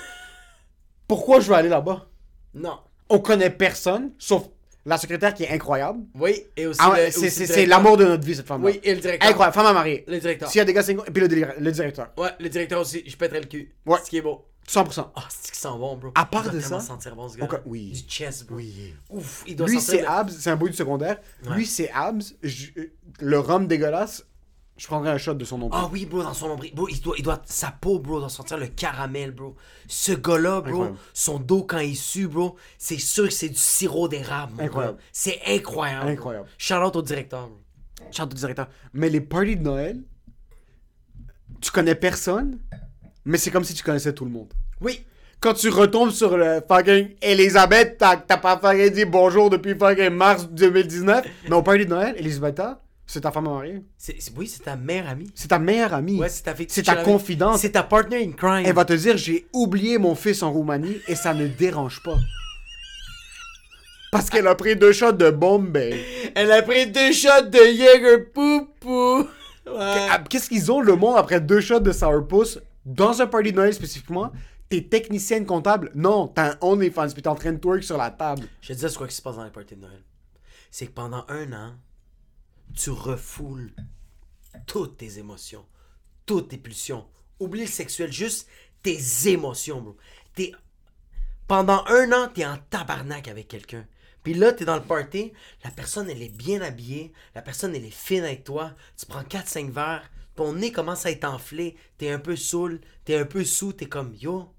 Pourquoi je veux aller là-bas? Non. On connaît personne, sauf la secrétaire qui est incroyable. Oui, et aussi. Ah c'est- c'est c'est l'amour de notre vie, cette femme-là. Oui, et le directeur. Incroyable, femme à marier. Le directeur. S'il y a des gars singles, et puis le, le directeur. Ouais, le directeur aussi. Je pèterais le cul. Ouais. Ce qui est beau. 100%. Ah, c'est qu'il sent bon, bro? À part de ça, sentir bon, ce gars. oui. Du chest, bro. Oui. Ouf, il doit Lui, c'est le- abs, c'est un bout du secondaire. Ouais. Lui, c'est abs. Je- le rhum dégueulasse, je prendrais un shot de son nom. Ah oui, bro, dans son nombril. Bro, il doit, il doit, sa peau, bro, doit sentir le caramel, bro. Ce gars-là, bro, Incroyable. son dos quand il sue, bro, c'est sûr que c'est du sirop d'érable, Incroyable. C'est incroyable. Incroyable. Shout out au directeur, bro. Chante du directeur. Mais les parties de Noël, tu connais personne, mais c'est comme si tu connaissais tout le monde. Oui. Quand tu retombes sur le fucking Elisabeth, t'as pas fucking dit bonjour depuis fucking mars 2019. Mais au party de Noël, Elisabetta, c'est ta femme à marier. C'est, oui, c'est ta meilleure amie. C'est ta meilleure amie. Ouais, c'est ta. C'est ta confidente. C'est ta partner in crime. Elle va te dire j'ai oublié mon fils en Roumanie et ça ne dérange pas. Parce qu'elle a pris deux shots de Bombay. Elle a pris deux shots de Jäger Poupou. Ouais. Qu'est-ce qu'ils ont le monde après deux shots de Sourpuss? Dans un party de Noël spécifiquement T'es technicienne comptable Non, t'as un OnlyFans puis t'es en train de twerk sur la table. Je te disais, c'est quoi qui se passe dans les parties de Noël? C'est que pendant un an, tu refoules toutes tes émotions, toutes tes pulsions. Oublie le sexuel, juste tes émotions, bro. T'es... Pendant un an, t'es en tabarnak avec quelqu'un. Puis là, t'es dans le party, la personne, elle est bien habillée, la personne, elle est fine avec toi, tu prends 4-5 verres, ton nez commence à être enflé, t'es un peu saoul, t'es un peu sous, t'es comme, yo,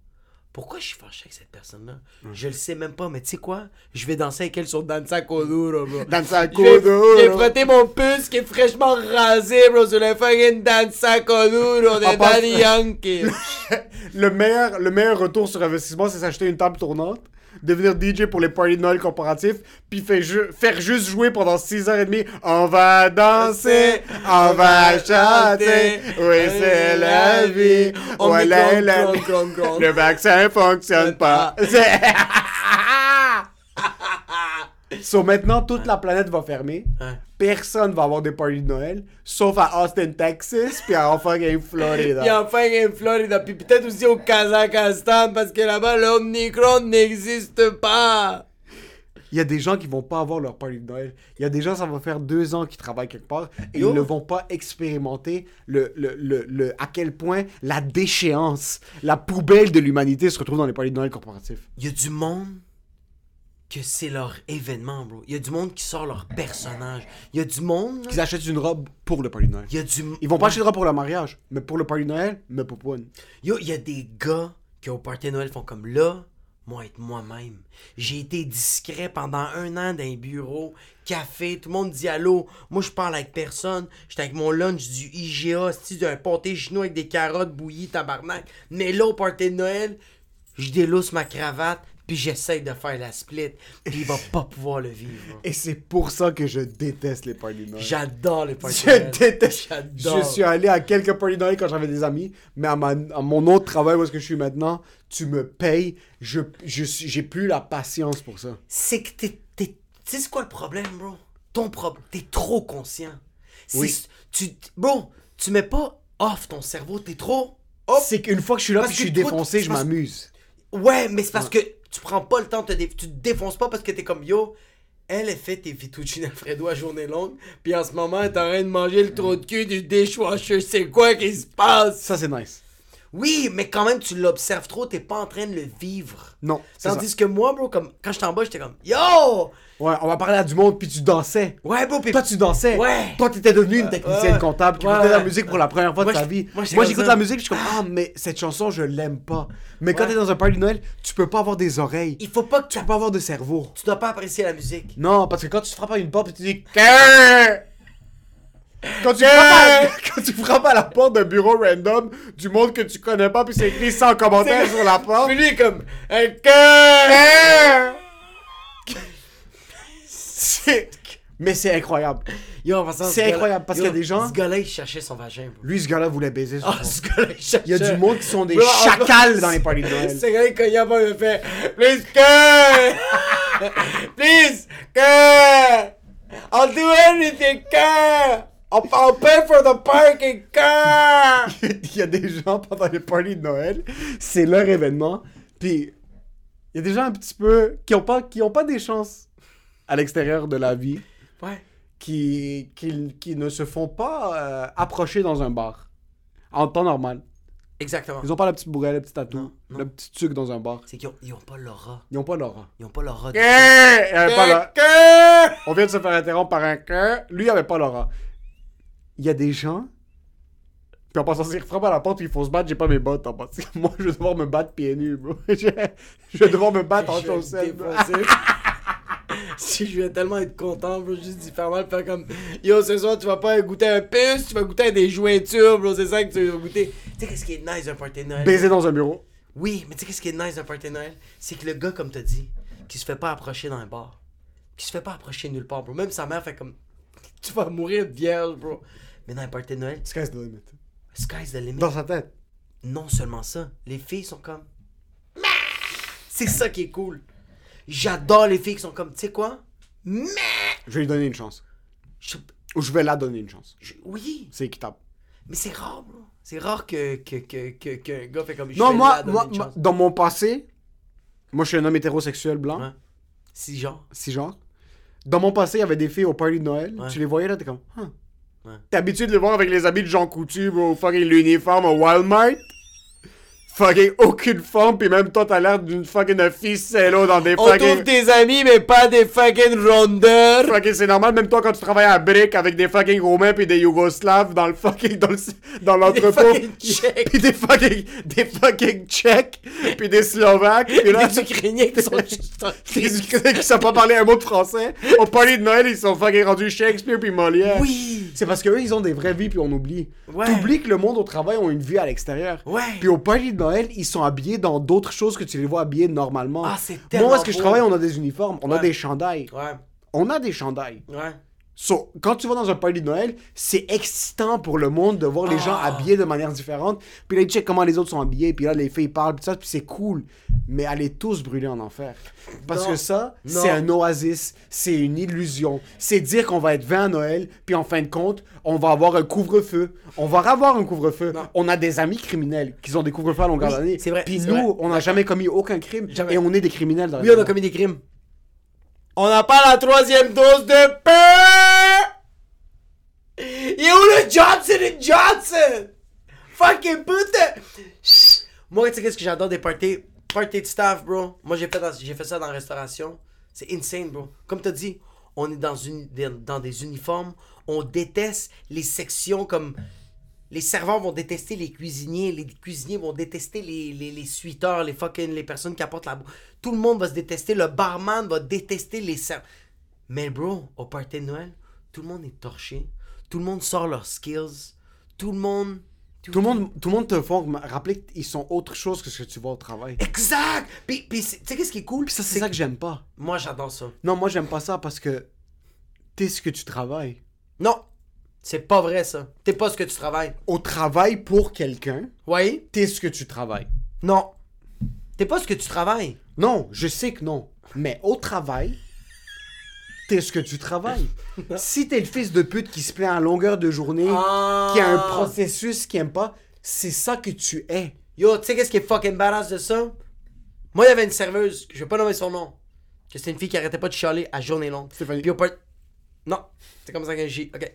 pourquoi je suis fâché avec cette personne-là? Je le sais même pas, mais tu sais quoi? Je vais danser avec elle sur Danza Koduro, bro. Danza Kuduro. Je vais frotter mon puce qui est fraîchement rasé, bro, sur le fucking Danza Koduro de Daddy Yankee. Le meilleur, le meilleur retour sur investissement, c'est s'acheter une table tournante, devenir DJ pour les parties de Noël corporatifs, puis faire, ju- faire juste jouer pendant 6h30. On va danser, on va chanter, oui, c'est la vie. On la- gronde. Le vaccin fonctionne pas. So maintenant, toute la planète va fermer. Personne va avoir des parties de Noël, sauf à Austin, Texas, puis à fucking Florida. Puis enfin Florida, puis peut-être aussi au Kazakhstan, parce que là-bas, l'Omnicron n'existe pas. Il y a des gens qui vont pas avoir leur party de Noël. Il y a des gens, ça va faire deux ans qu'ils travaillent quelque part et Yo. ils ne vont pas expérimenter le, le, le, le- à quel point la déchéance, la poubelle de l'humanité se retrouve dans les parties de Noël corporatifs. Il y a du monde que c'est leur événement, bro. Il y a du monde qui sort leur personnage. Il y a du monde. là, Ils achètent une robe pour le party de Noël. Il y a du. Ils vont pas acheter de robe pour le mariage, mais pour le party de Noël, mais pas pour une. Yo, il y a des gars qui au party de Noël font comme là, moi être moi-même. J'ai été discret pendant un an dans un bureau, café, tout le monde dit allô. Moi je parle avec personne. J'étais avec mon lunch du IGA, style d'un pâté chinois avec des carottes bouillies, tabarnak. Mais là au party de Noël, je délousse ma cravate, puis j'essaye de faire la split. Puis il va pas pouvoir le vivre. Et c'est pour ça que je déteste les parties Noël. J'adore les parties Je Noël. déteste. J'adore. Je suis allé à quelques parties Noël quand j'avais des amis, mais à, ma- à mon autre travail, où est-ce que je suis maintenant, tu me payes, je, je j'ai plus la patience pour ça. c'est que t'es. t'es- Tu sais, c'est quoi le problème, bro? Ton problème, t'es trop conscient. Oui. Tu, bro, tu mets pas off ton cerveau, t'es trop hop. C'est qu'une fois que je suis là puis je suis défoncé, je m'amuse. Ouais, mais c'est parce que tu prends pas le temps. Tu te défonces pas parce que t'es comme yo. Elle a fait tes fettuccine Alfredo à journée longue, puis en ce moment, elle est en train de manger le trou de cul du dishwasher. C'est quoi qui se passe? Ça, c'est nice. Oui, mais quand même, tu l'observes trop, t'es pas en train de le vivre. Non, ça. Tandis que moi, bro, comme quand j'étais en bas, j'étais comme Yo! Ouais, on va parler à du monde puis tu dansais. Ouais, bro, pis Toi, tu dansais. Ouais. Toi, t'étais devenu une technicienne ouais. comptable qui Ouais, écoutait la musique pour la première fois Moi, de ta vie. moi, j'écoute la musique, je suis comme Ah, mais cette chanson, je l'aime pas. Mais quand t'es dans un party de Noël, tu peux pas avoir des oreilles. il faut pas que tu. Tu peux pas avoir de cerveau. Tu dois pas apprécier la musique. Non, parce que quand tu te frappes à une porte et tu dis quand tu, frappes à, quand tu frappes à la porte d'un bureau random du monde que tu connais pas, puis c'est écrit sans commentaire sur la porte. Puis lui, il est comme! C'est- Mais c'est incroyable. Yo, en passant, C'est incroyable, parce qu'il y a des gens- Ce gars-là, il cherchait son vagin, bro. Lui, ce gars-là voulait baiser son Ah, ce gars-là, il cherchait. Il y a du monde qui sont des Bro, chacals dans les parties de Noël. Ce gars-là, il cognait pas, il fait Please, cœur! Please, cœur! I'll do anything, cœur! I'll, pay for the parking, cœur! il y a des gens pendant les parties de Noël, c'est leur événement, puis il y a des gens un petit peu qui ont pas, qui ont pas des chances à l'extérieur de la vie, Ouais. qui, qui, qui ne se font pas euh, approcher dans un bar en temps normal. Exactement. Ils ont pas la petite bourrelle, le petit tatou, le petit truc dans un bar. C'est qu'ils ont, ils ont pas l'aura. Ils ont pas l'aura. Ils ont pas l'aura. avait pas l'aura. Cœur! On vient de se faire interrompre par un cœur. Lui, il avait pas l'aura. Il y a des gens. Puis en passant, s'ils frappent à la porte, il faut se battre, j'ai pas mes bottes en passant. Moi, je vais devoir me battre pieds nus, bro. je, je vais devoir me battre en chaussettes. si je vais tellement être content, bro, juste d'y faire mal, faire comme Yo, ce soir, tu vas pas goûter un puce, tu vas goûter à des jointures, bro, c'est ça que tu vas goûter. Tu sais, qu'est-ce qui est nice d'un party Noël? Baiser dans un bureau. Oui, mais tu sais, qu'est-ce qui est nice d'un party Noël? C'est que le gars, comme t'as dit, qui se fait pas approcher dans un bar, qui se fait pas approcher nulle part, bro. Même sa mère fait comme Tu vas mourir de vierge, bro. Mais dans un party de Noël, Sky's the limit. sky's the limit. Dans sa tête. Non seulement ça, les filles sont comme. C'est ça qui est cool. J'adore les filles qui sont comme, tu sais quoi? Mais. Je vais lui donner une chance. Ou je vais la donner une chance. Oui, C'est équitable. mais c'est rare, bro. C'est rare que, que, que, que, qu'un gars fait comme je non, vais moi, la moi, une moi, chance. dans mon passé, moi, je suis un homme hétérosexuel blanc, Ouais. Si, genre. si genre. Dans mon passé, il y avait des filles au party de Noël. Ouais. Tu les voyais là, t'es comme, Huh. T'es habitué de les voir avec les habits de Jean Coutu, bro, fucking l'uniforme au Walmart? Fucking aucune forme, pis même toi, t'as l'air d'une fucking ficello dans des On fucking. trouve des amis, mais pas des fucking rondeurs. Fucking, c'est normal, même toi, quand tu travailles à Brick avec des fucking Roumains pis des Yougoslaves dans le fucking, dans le, dans l'entrepôt. Pis des fucking, des fucking Tchèques, pis des Slovaques, pis là. Des Ukrainiens qui sont juste Les Ukrainiens qui savent pas parler un mot de français. Au party de Noël, ils sont fucking rendus Shakespeare puis Molière. Oui. C'est parce qu'eux, ils ont des vraies vies puis on oublie. Ouais. T'oublies que le monde au travail ont une vie à l'extérieur. Ouais. Puis au party de Noël, ils sont habillés dans d'autres choses que tu les vois habillés normalement. Ah, c'est tellement Moi, est-ce que je beau. travaille, on a des uniformes, on a Ouais. des chandails. Ouais. On a des chandails. Ouais. So, quand tu vas dans un party de Noël, c'est excitant pour le monde de voir les gens Ah. habillés de manière différente. Puis là, ils checkent comment les autres sont habillés. Puis là, les filles parlent. Puis ça, puis c'est cool. Mais allez tous brûler en enfer. Parce Non. que ça, c'est un oasis. C'est une illusion. C'est dire qu'on va être 20 à Noël. Puis en fin de compte, on va avoir un couvre-feu. On va avoir un couvre-feu. On a des amis criminels qui ont des couvre-feux à longueur Oui, d'année. c'est vrai, Puis nous, vrai. on n'a jamais commis aucun crime. Jamais. Et on est des criminels dans Oui, on a commis des crimes. On n'a pas la troisième dose de pain! Il est où le Johnson Johnson? Fucking putain! Moi, tu sais qu'est-ce que j'adore des parties? Parties de staff, bro? Moi, j'ai fait, fait ça dans la restauration. C'est insane, bro. Comme t'as dit, on est dans, une, dans des uniformes. On déteste les sections comme... Les serveurs vont détester les cuisiniers, les cuisiniers vont détester les, les, les suiteurs, les fucking les personnes qui apportent la bouffe. Tout le monde va se détester, le barman va détester les serveurs. Mais bro, au party de Noël, tout le monde est torché. Tout le monde sort leurs skills. Tout le monde. Tout le monde, tout le monde te font rappeler qu'ils sont autre chose que ce que tu vois au travail. Exact! Puis, puis tu sais qu'est-ce qui est cool? Puis ça, c'est ça que j'aime pas. Moi, j'adore ça. Non, moi, j'aime pas ça parce que t'es ce que tu travailles. Non! C'est pas vrai, ça. T'es pas ce que tu travailles. Au travail pour quelqu'un, Oui? t'es ce que tu travailles. Non. T'es pas ce que tu travailles. Non, je sais que non. Mais au travail, t'es ce que tu travailles. si t'es le fils de pute qui se plaint à longueur de journée, Ah. qui a un processus qu'il aime pas, C'est ça que tu es. Yo, tu sais qu'est-ce qui est fucking badass de ça? Moi, il y avait une serveuse, que je vais pas nommer son nom, que c'était une fille qui arrêtait pas de chialer à journée longue. Stéphanie. Puis au part... Non, c'est comme ça que j'ai. Ok.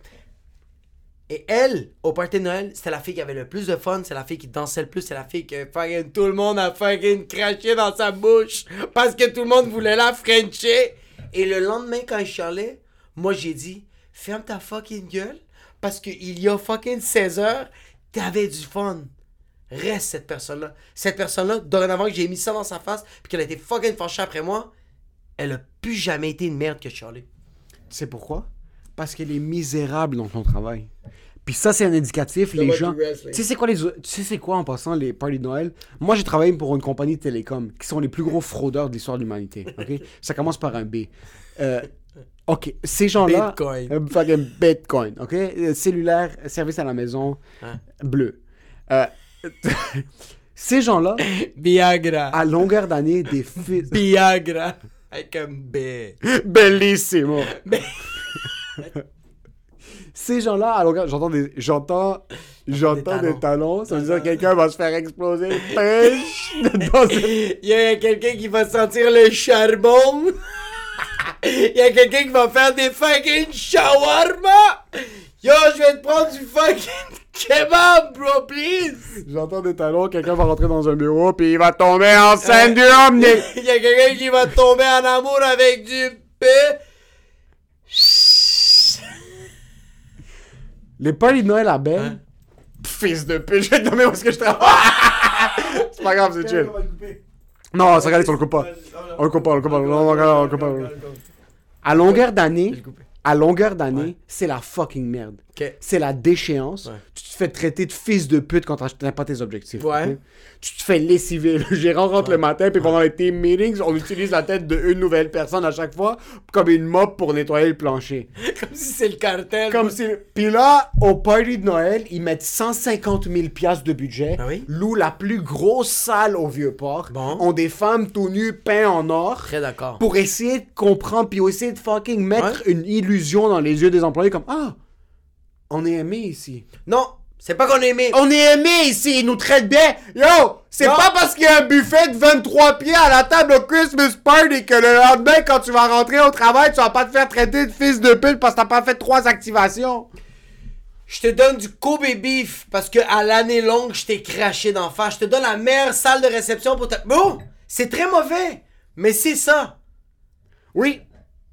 Et elle, au party de Noël, c'était la fille qui avait le plus de fun, c'est la fille qui dansait le plus, c'est la fille que fucking tout le monde a fucking craché dans sa bouche parce que tout le monde voulait la frencher. Et le lendemain, quand je chialais, moi j'ai dit, ferme ta fucking gueule parce qu'il y a fucking 16 heures, t'avais du fun. Reste cette personne-là. Cette personne-là, dorénavant que j'ai mis ça dans sa face, puis qu'elle a été fucking fâchée après moi, elle a plus jamais été une merde que Charlie. Tu sais pourquoi? Parce qu'elle est misérable dans son travail. Puis ça, c'est un indicatif. Les gens. Tu sais, c'est quoi les. Tu sais, c'est quoi en passant les parties de Noël? Moi, j'ai travaillé pour une compagnie de télécom qui sont les plus gros fraudeurs de l'histoire de l'humanité. OK? ça commence par un B. Euh, OK. Ces gens-là. Bitcoin. Euh, fucking Bitcoin. OK? Euh, Cellulaire, service à la maison, Hein? bleu. Ces gens-là, Viagra. à longueur d'année, des fils. Viagra. Avec un B. Bellissimo. Ces gens-là, longueur, j'entends des, j'entends, j'entends des, talons. talons. Ça veut dire que quelqu'un va se faire exploser pêche une- Il y a quelqu'un qui va sentir le charbon. Il y a quelqu'un qui va faire des fucking shawarma. Yo, je vais te prendre du fucking kebab, bro, please. J'entends des talons, quelqu'un va rentrer dans un bureau puis il va tomber enceinte du homme. Il y a quelqu'un qui va tomber en amour avec du P. Les parties de Noël à Belle. Hein? Fils de pute, je vais te nommer où est-ce que je travaille. c'est pas grave, c'est chill. Non, ça regarde, on le coupe pas. On le coupe pas, on le coupe pas. Non, non, non, on le coupe pas. À longueur d'année, à longueur d'année, c'est la fucking merde. C'est la déchéance. Ouais. Tu te fais traiter de fils de pute quand tu n'atteins pas tes objectifs. Ouais. Tu te fais lessiver. Le gérant rentre le matin, puis pendant les team meetings, on utilise la tête d'une nouvelle personne à chaque fois comme une mop pour nettoyer le plancher. Comme si c'est le cartel. Comme si... Puis là, au party de Noël, ils mettent 150 000 piastres de budget, Ah oui? louent la plus grosse salle au Vieux-Port, Bon. ont des femmes tout nues peintes en or, Très d'accord. pour essayer de comprendre, puis essayer de fucking mettre une illusion dans les yeux des employés comme « Ah, on est aimé ici. Non, c'est pas qu'on est aimé. On est aimé ici, ils nous traitent bien. Yo, c'est pas parce qu'il y a un buffet de 23 pieds à la table au Christmas party que le lendemain, quand tu vas rentrer au travail, tu vas pas te faire traiter de fils de pute parce que t'as pas fait trois activations. Je te donne du Kobe beef parce que à l'année longue, je t'ai craché d'en face. Je te donne la meilleure salle de réception pour ta. Bro, c'est très mauvais, mais c'est ça. Oui,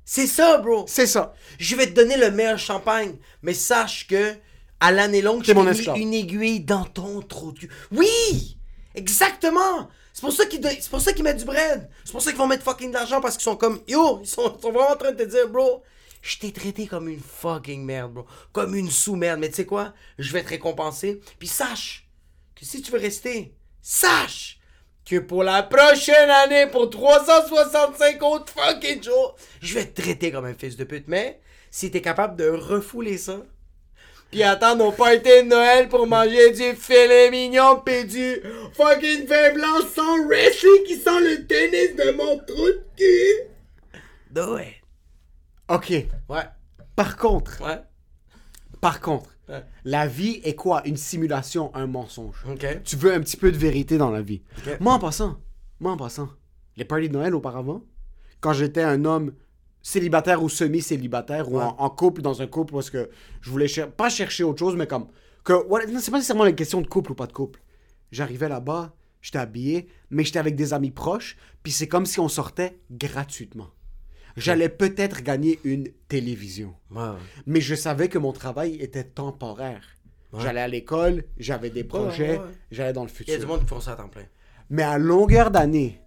C'est ça, bro. c'est ça. Je vais te donner le meilleur champagne, mais sache que à l'année longue, je mis une aiguille dans ton trou de cul. Oui, exactement. C'est pour ça qu'ils c'est pour ça qu'ils mettent du bread. C'est pour ça qu'ils vont mettre fucking de l'argent parce qu'ils sont comme yo, ils sont, sont vraiment en train de te dire, bro. Je t'ai traité comme une fucking merde, bro. Comme une sous-merde. Mais tu sais quoi? Je vais te récompenser. Puis sache que si tu veux rester, sache que pour la prochaine année, pour 365 autres fucking jours, je vais te traiter comme un fils de pute. Mais si t'es capable de refouler ça, puis attendre au party de Noël pour manger du filet mignon pis du fucking vin blanc sans wrestling qui sent le tennis de mon trou de cul. Do it. Ok. Ouais, Par contre, ouais. par contre, Ouais. la vie est quoi? Une simulation, un mensonge. Tu veux un petit peu de vérité dans la vie. Moi, en passant, moi, en passant, les parties de Noël auparavant, quand j'étais un homme célibataire ou semi-célibataire ou en, en couple, dans un couple, parce que je voulais cher- pas chercher autre chose, mais comme. que C'est pas nécessairement la question de couple ou pas de couple. J'arrivais là-bas, j'étais habillé, mais j'étais avec des amis proches, puis c'est comme si on sortait gratuitement. J'allais peut-être gagner une télévision Ouais, mais je savais que mon travail était temporaire. J'allais à l'école, j'avais des projets, ouais, ouais. j'allais dans le Il y a du futur. monde qui font ça à temps plein. Mais à longueur d'année,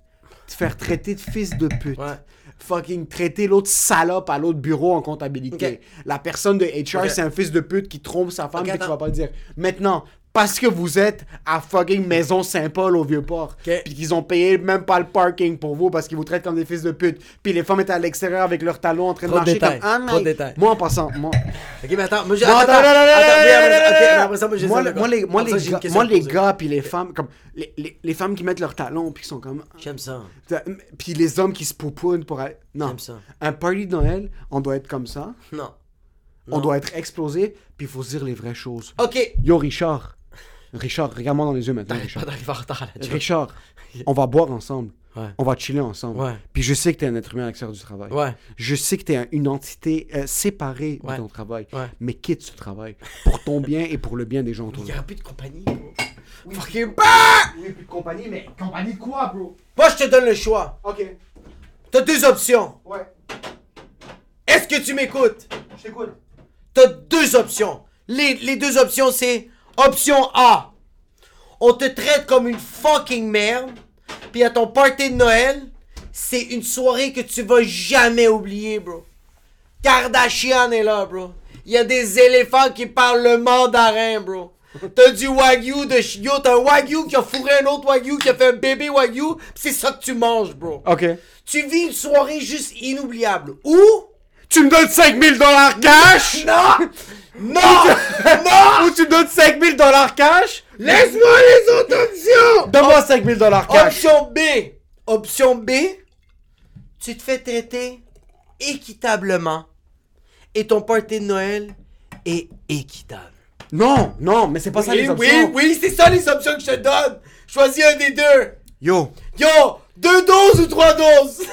te faire traiter de fils de pute, Ouais. fucking traiter l'autre salope à l'autre bureau en comptabilité. La personne de HR, c'est un fils de pute qui trompe sa femme et tu attends. vas pas le dire. Maintenant, parce que vous êtes à fucking Maison Saint-Paul au Vieux-Port, Ok. puis qu'ils ont payé même pas le parking pour vous parce qu'ils vous traitent comme des fils de pute, puis les femmes étaient à l'extérieur avec leurs talons en train de Trop de marcher détails, comme... Ah, trop de. Moi, en passant, moi... Ok, mais attends, moi j'ai. Attends, attends, attends, moi les- moi, ça, gars, moi, les gars puis les femmes, comme les, les, les femmes qui mettent leurs talons puis qui sont comme, J'aime ça. puis les hommes qui se poupounent pour aller, non, J'aime ça. un party de Noël, on doit être comme ça, Non. on Non. doit être explosé, puis il faut se dire les vraies choses. Ok, Yo Richard, Richard, regarde-moi dans les yeux maintenant, pas Richard. d'arriver en retard à la job. Richard, on va boire ensemble. Ouais. On va chiller ensemble. Ouais. Puis je sais que t'es un être humain à l'extérieur du travail. Ouais. Je sais que t'es un- une entité euh, séparée Ouais. de ton travail. Ouais. Mais quitte ce travail pour ton bien et pour le bien des gens autour Il de toi. aura plus de compagnie, bro. Fucking Oui, plus de compagnie, mais compagnie de quoi, bro? Moi, je te donne le choix. Ok. T'as deux options. Ouais. Est-ce que tu m'écoutes? Je t'écoute. T'as deux options. Les, les deux options, c'est option A. On te traite comme une fucking merde. Puis à ton party de Noël, c'est une soirée que tu vas jamais oublier, bro. Kardashian est là, bro. Il y a des éléphants qui parlent le mandarin, bro. T'as du wagyu de yo, t'as un wagyu qui a fourré un autre wagyu qui a fait un bébé wagyu, c'est ça que tu manges, bro. Ok. Tu vis une soirée juste inoubliable. Ou Tu me donnes 5000 dollars cash? non, non, non. Ou tu donnes 5000 dollars cash? Laisse-moi les autres options! Donne-moi 5000 dollars cash. Option B. Option B. Tu te fais traiter équitablement. Et ton party de Noël est équitable. Non, non, mais c'est pas ça oui, les options. oui, oui, c'est ça les options que je te donne. Choisis un des deux. Yo, Yo, deux doses ou trois doses?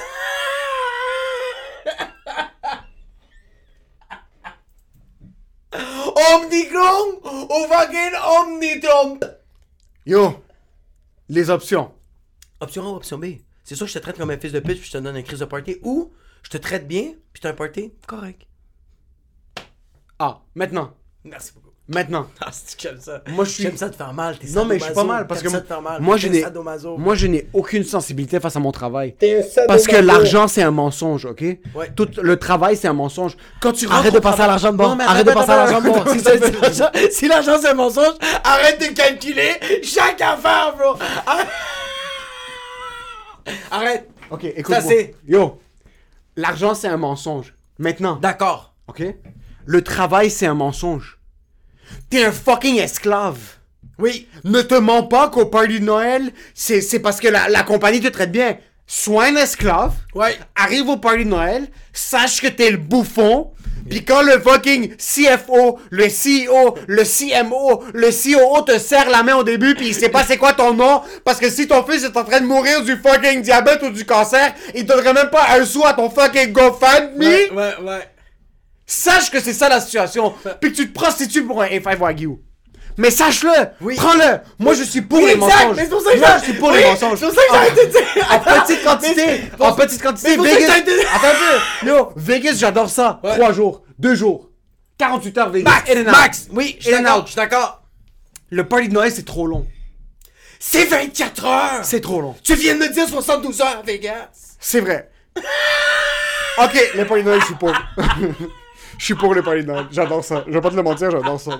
Omnicron ou fucking Omnitron? yo. Les options. Option A ou option B? C'est sûr que je te traite comme un fils de pute puis je te donne un crise de party ou je te traite bien puis t'as un party correct. Ah, maintenant. Merci beaucoup. Maintenant. Ah, c'est j'aime ça. Moi, je suis- J'aime ça te faire mal. T'es Non, mais je suis pas mal parce que T'aimes ça te faire mal. moi, je n'ai, sadomaso. moi, je n'ai aucune sensibilité face à mon travail. T'es un sadomaso. Parce que l'argent, c'est un mensonge, ok? Ouais. Tout le travail, c'est un mensonge. Quand tu Arrête de passer à l'argent de mais Arrête de attends, passer à l'argent de Si, l'argent- c'est un mensonge, arrête de calculer chaque affaire, bro. Arrête. Arrête. Ok, écoute-moi. Ça, c'est- Yo, l'argent, c'est un mensonge. Maintenant, D'accord. ok? Le travail, c'est un mensonge. T'es un fucking esclave. Oui. Ne te mens pas qu'au party de Noël, c'est, parce que la, la compagnie te traite bien. Sois un esclave. Ouais. Arrive au party de Noël, sache que t'es le bouffon. Puis quand le fucking CFO, le CEO, le CMO, le COO te serre la main au début, puis il sait pas c'est quoi ton nom, parce que si ton fils est en train de mourir du fucking diabète ou du cancer, il donnerait même pas un sou à ton fucking GoFundMe. Ouais, ouais, ouais. Sache que c'est ça la situation, puis que tu te prostitues pour un A5 Wagyu. Mais sache-le, Oui. prends-le. Moi je suis pour Oui, les exact, mensonges. mais c'est pour ça que Moi je suis pour Oui, les mensonges. c'est pour ça que j'ai arrêté de dire. En petite quantité, en petite quantité. Vegas, attends un peu. Yo, Vegas, j'adore ça. Ouais. 3 jours, 2 jours, 48 heures Vegas. Max, in and out. Max. Oui, je suis In and d'accord. out. Je suis d'accord. Le party de Noël c'est trop long. C'est 24 heures. C'est trop long. Tu viens de me dire 72 heures à Vegas. C'est vrai. ok, le party de Noël, je suis pour. Je suis pour le party de Noël. J'adore ça. Je vais pas te le mentir, j'adore ça.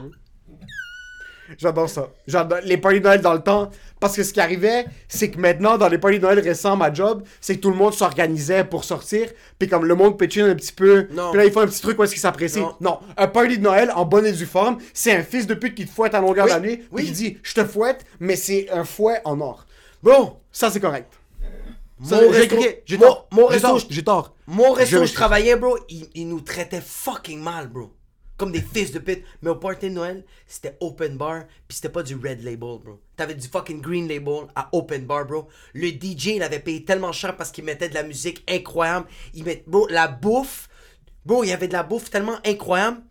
J'adore ça. J'adore les parties de Noël dans le temps. Parce que ce qui arrivait, c'est que maintenant, dans les parties de Noël récents, ma job, c'est que tout le monde s'organisait pour sortir. Puis comme le monde pétine un petit peu. Non. Puis là, ils font un petit truc où est-ce qu'ils s'apprécient. Non. Non. Un party de Noël en bonne et due forme, c'est un fils de pute qui te fouette à longueur Oui, d'année. oui. Puis qui dit, je te fouette, mais c'est un fouet en or. Bon, ça c'est correct. Ça, Mon resto-. J'ai tort. mon J'ai resto- tort. J'ai tort. Mon resto où je travaillais, bro, il, il nous traitait fucking mal, bro. Comme des fils de pute. Mais au party de Noël, c'était open bar, pis c'était pas du red label, bro. T'avais du fucking green label à open bar, bro. Le DJ, il avait payé tellement cher parce qu'il mettait de la musique incroyable. Il met, bro, la bouffe. Bro, il y avait de la bouffe tellement incroyable.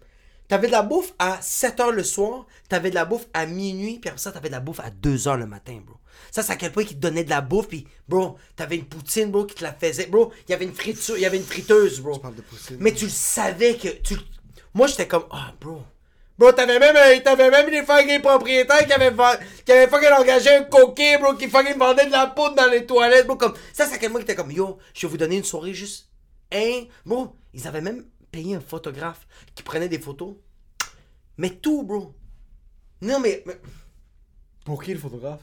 T'avais de la bouffe à 7h le soir, t'avais de la bouffe à minuit, puis après ça, t'avais de la bouffe à 2h le matin, bro. Ça, c'est à quel point qu'il te donnait de la bouffe, puis bro, t'avais une poutine, bro, qui te la faisait. Bro, il y avait une friture, il y avait une friteuse, bro. parles de poutine. Mais tu le savais que. Tu... Moi, j'étais comme, ah, bro. Bro, t'avais même, euh, t'avais même des fucking propriétaires qui avaient, qui avaient fucking engagé un coquet, bro, qui fucking vendait de la poudre dans les toilettes, bro. Comme, ça, c'est à quel point qu'il était comme, yo, je vais vous donner une soirée juste. Hein? Bro, ils avaient même payé un photographe qui prenait des photos. Mais tout, bro. Non, mais. mais- Pour qui le photographe?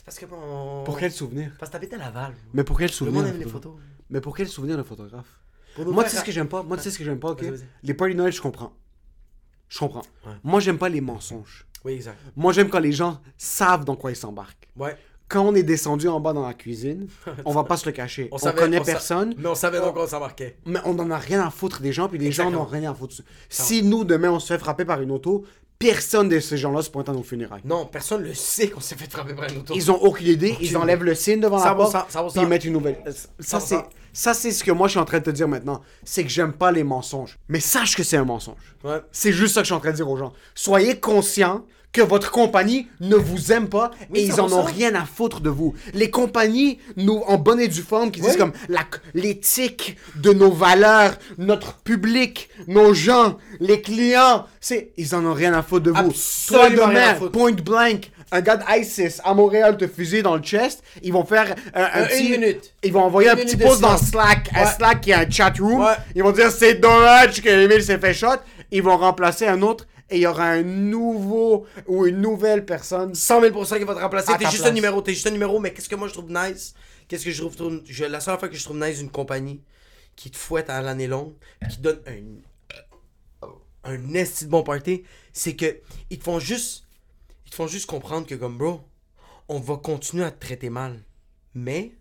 C'est parce que, bro. on- Pour quel souvenir? Parce que t'habitais à Laval. Mais pour quel Le souvenir monde le aime les photos. Mais pour quel souvenir le photographe? Moi, tu sais ce que j'aime pas? Moi, tu sais ce que j'aime pas, ok? Les parties de Noël, je comprends. Je comprends. Ouais. Moi, j'aime pas les mensonges. Oui, exact. Moi, j'aime quand les gens savent dans quoi ils s'embarquent. Ouais. Quand on est descendu en bas dans la cuisine, on va pas se le cacher. On, savait- connaît on sa- personne, Mais on savait donc qu'on s'en marquait. mais on en a rien à foutre des gens, puis les gens Exactement. n'ont rien à foutre. Si nous, demain, on se fait frapper par une auto, personne de ces gens-là se pointe à nos funérailles. Non, personne le sait qu'on s'est fait frapper par un auto. Ils ont aucune idée, ils enlèvent le signe devant la 100%, porte, 100%. puis ils mettent une nouvelle. Ça, 100%. c'est, ça, c'est ce que moi, je suis en train de te dire maintenant. C'est que j'aime pas les mensonges. Mais sache que c'est un mensonge. Ouais. C'est juste ça que je suis en train de dire aux gens. Soyez conscients que votre compagnie ne vous aime pas Oui, et ils en 100%. ont rien à foutre de vous. Les compagnies, nous, en bonne et due forme, qui disent comme l'éthique de nos valeurs, notre public, nos gens, les clients, c'est, ils en ont rien à foutre de vous. Toi, Absolument à demain, point blank, un gars d'ISIS à Montréal te fusille dans le chest, ils vont faire un, un Euh, petit... une minute. Ils vont envoyer Une un petit post dans. Slack, un. Slack qui a un chat room. Ouais. Ils vont dire c'est dommage que Emile s'est fait shot. Ils vont remplacer un autre et il y aura un nouveau ou une nouvelle personne. 100 000% qui va te remplacer. T'es juste place. un numéro, t'es juste un numéro, mais qu'est-ce que moi je trouve nice? Qu'est-ce que je trouve, je- la seule fois que je trouve nice d'une compagnie qui te fouette à l'année longue, qui te donne un, un esti de bon party, c'est que ils te font juste, ils te font juste comprendre que comme bro, on va continuer à te traiter mal, mais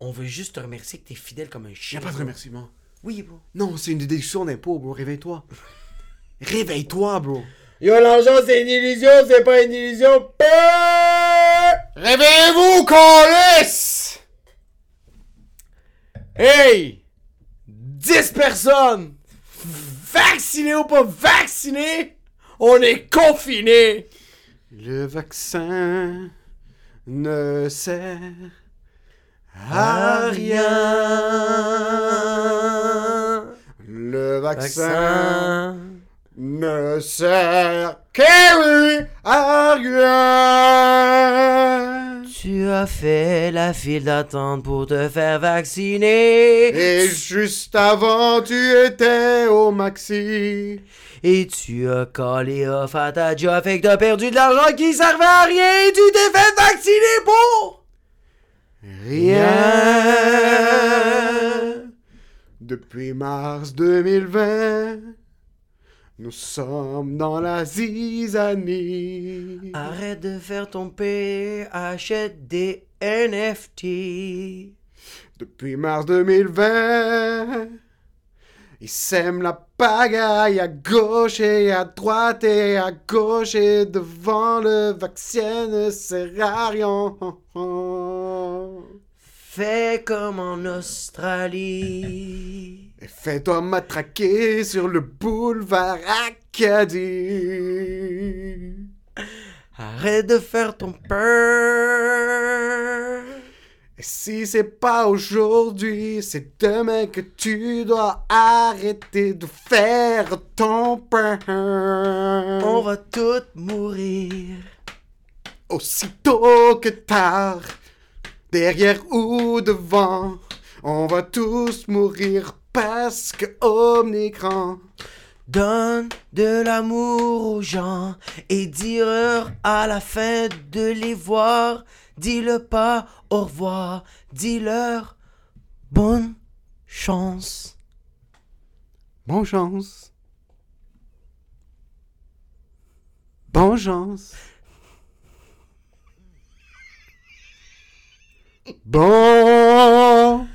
on veut juste te remercier que t'es fidèle comme un Il chien. n'y a pas de remerciement. Oui, bro. Non, c'est une déduction d'impôt, bro. Réveille-toi. Réveille-toi, bro. Yo, l'argent c'est une illusion, c'est pas une illusion. Réveillez-vous, Colis! Hey! 10 personnes! Vaccinées ou pas vaccinées? On est confinés! Le vaccin ne sert à rien. Le vaccin ne sert qu'à à rien. Tu as fait la file d'attente pour te faire vacciner. Et juste avant, tu étais au maxi. Et tu as collé off à ta job, fait que t'as perdu de l'argent qui servait à rien et tu t'es fait vacciner pour Rien. Depuis mars 2020, nous sommes dans la zizanie. Arrête de faire ton P, achète des NFT. Depuis mars 2020, ils sèment la pagaille à gauche et à droite et à gauche et devant le vaccin ne sert à rien. Fais comme en Australie. Et fais-toi matraquer sur le boulevard Acadie. Arrête de faire ton peur. Et si c'est pas aujourd'hui, c'est demain que tu dois arrêter de faire ton pain. On va tous mourir. Aussitôt que tard, derrière ou devant, on va tous mourir parce que Omnicron. Donne de l'amour aux gens et dis-leur à la fin de les voir. Dis-le pas au revoir, dis-leur bonne chance. Bonne chance. Bonne chance. Bon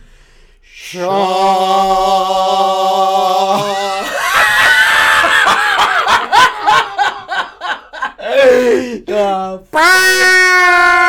chance. Ah, Bye.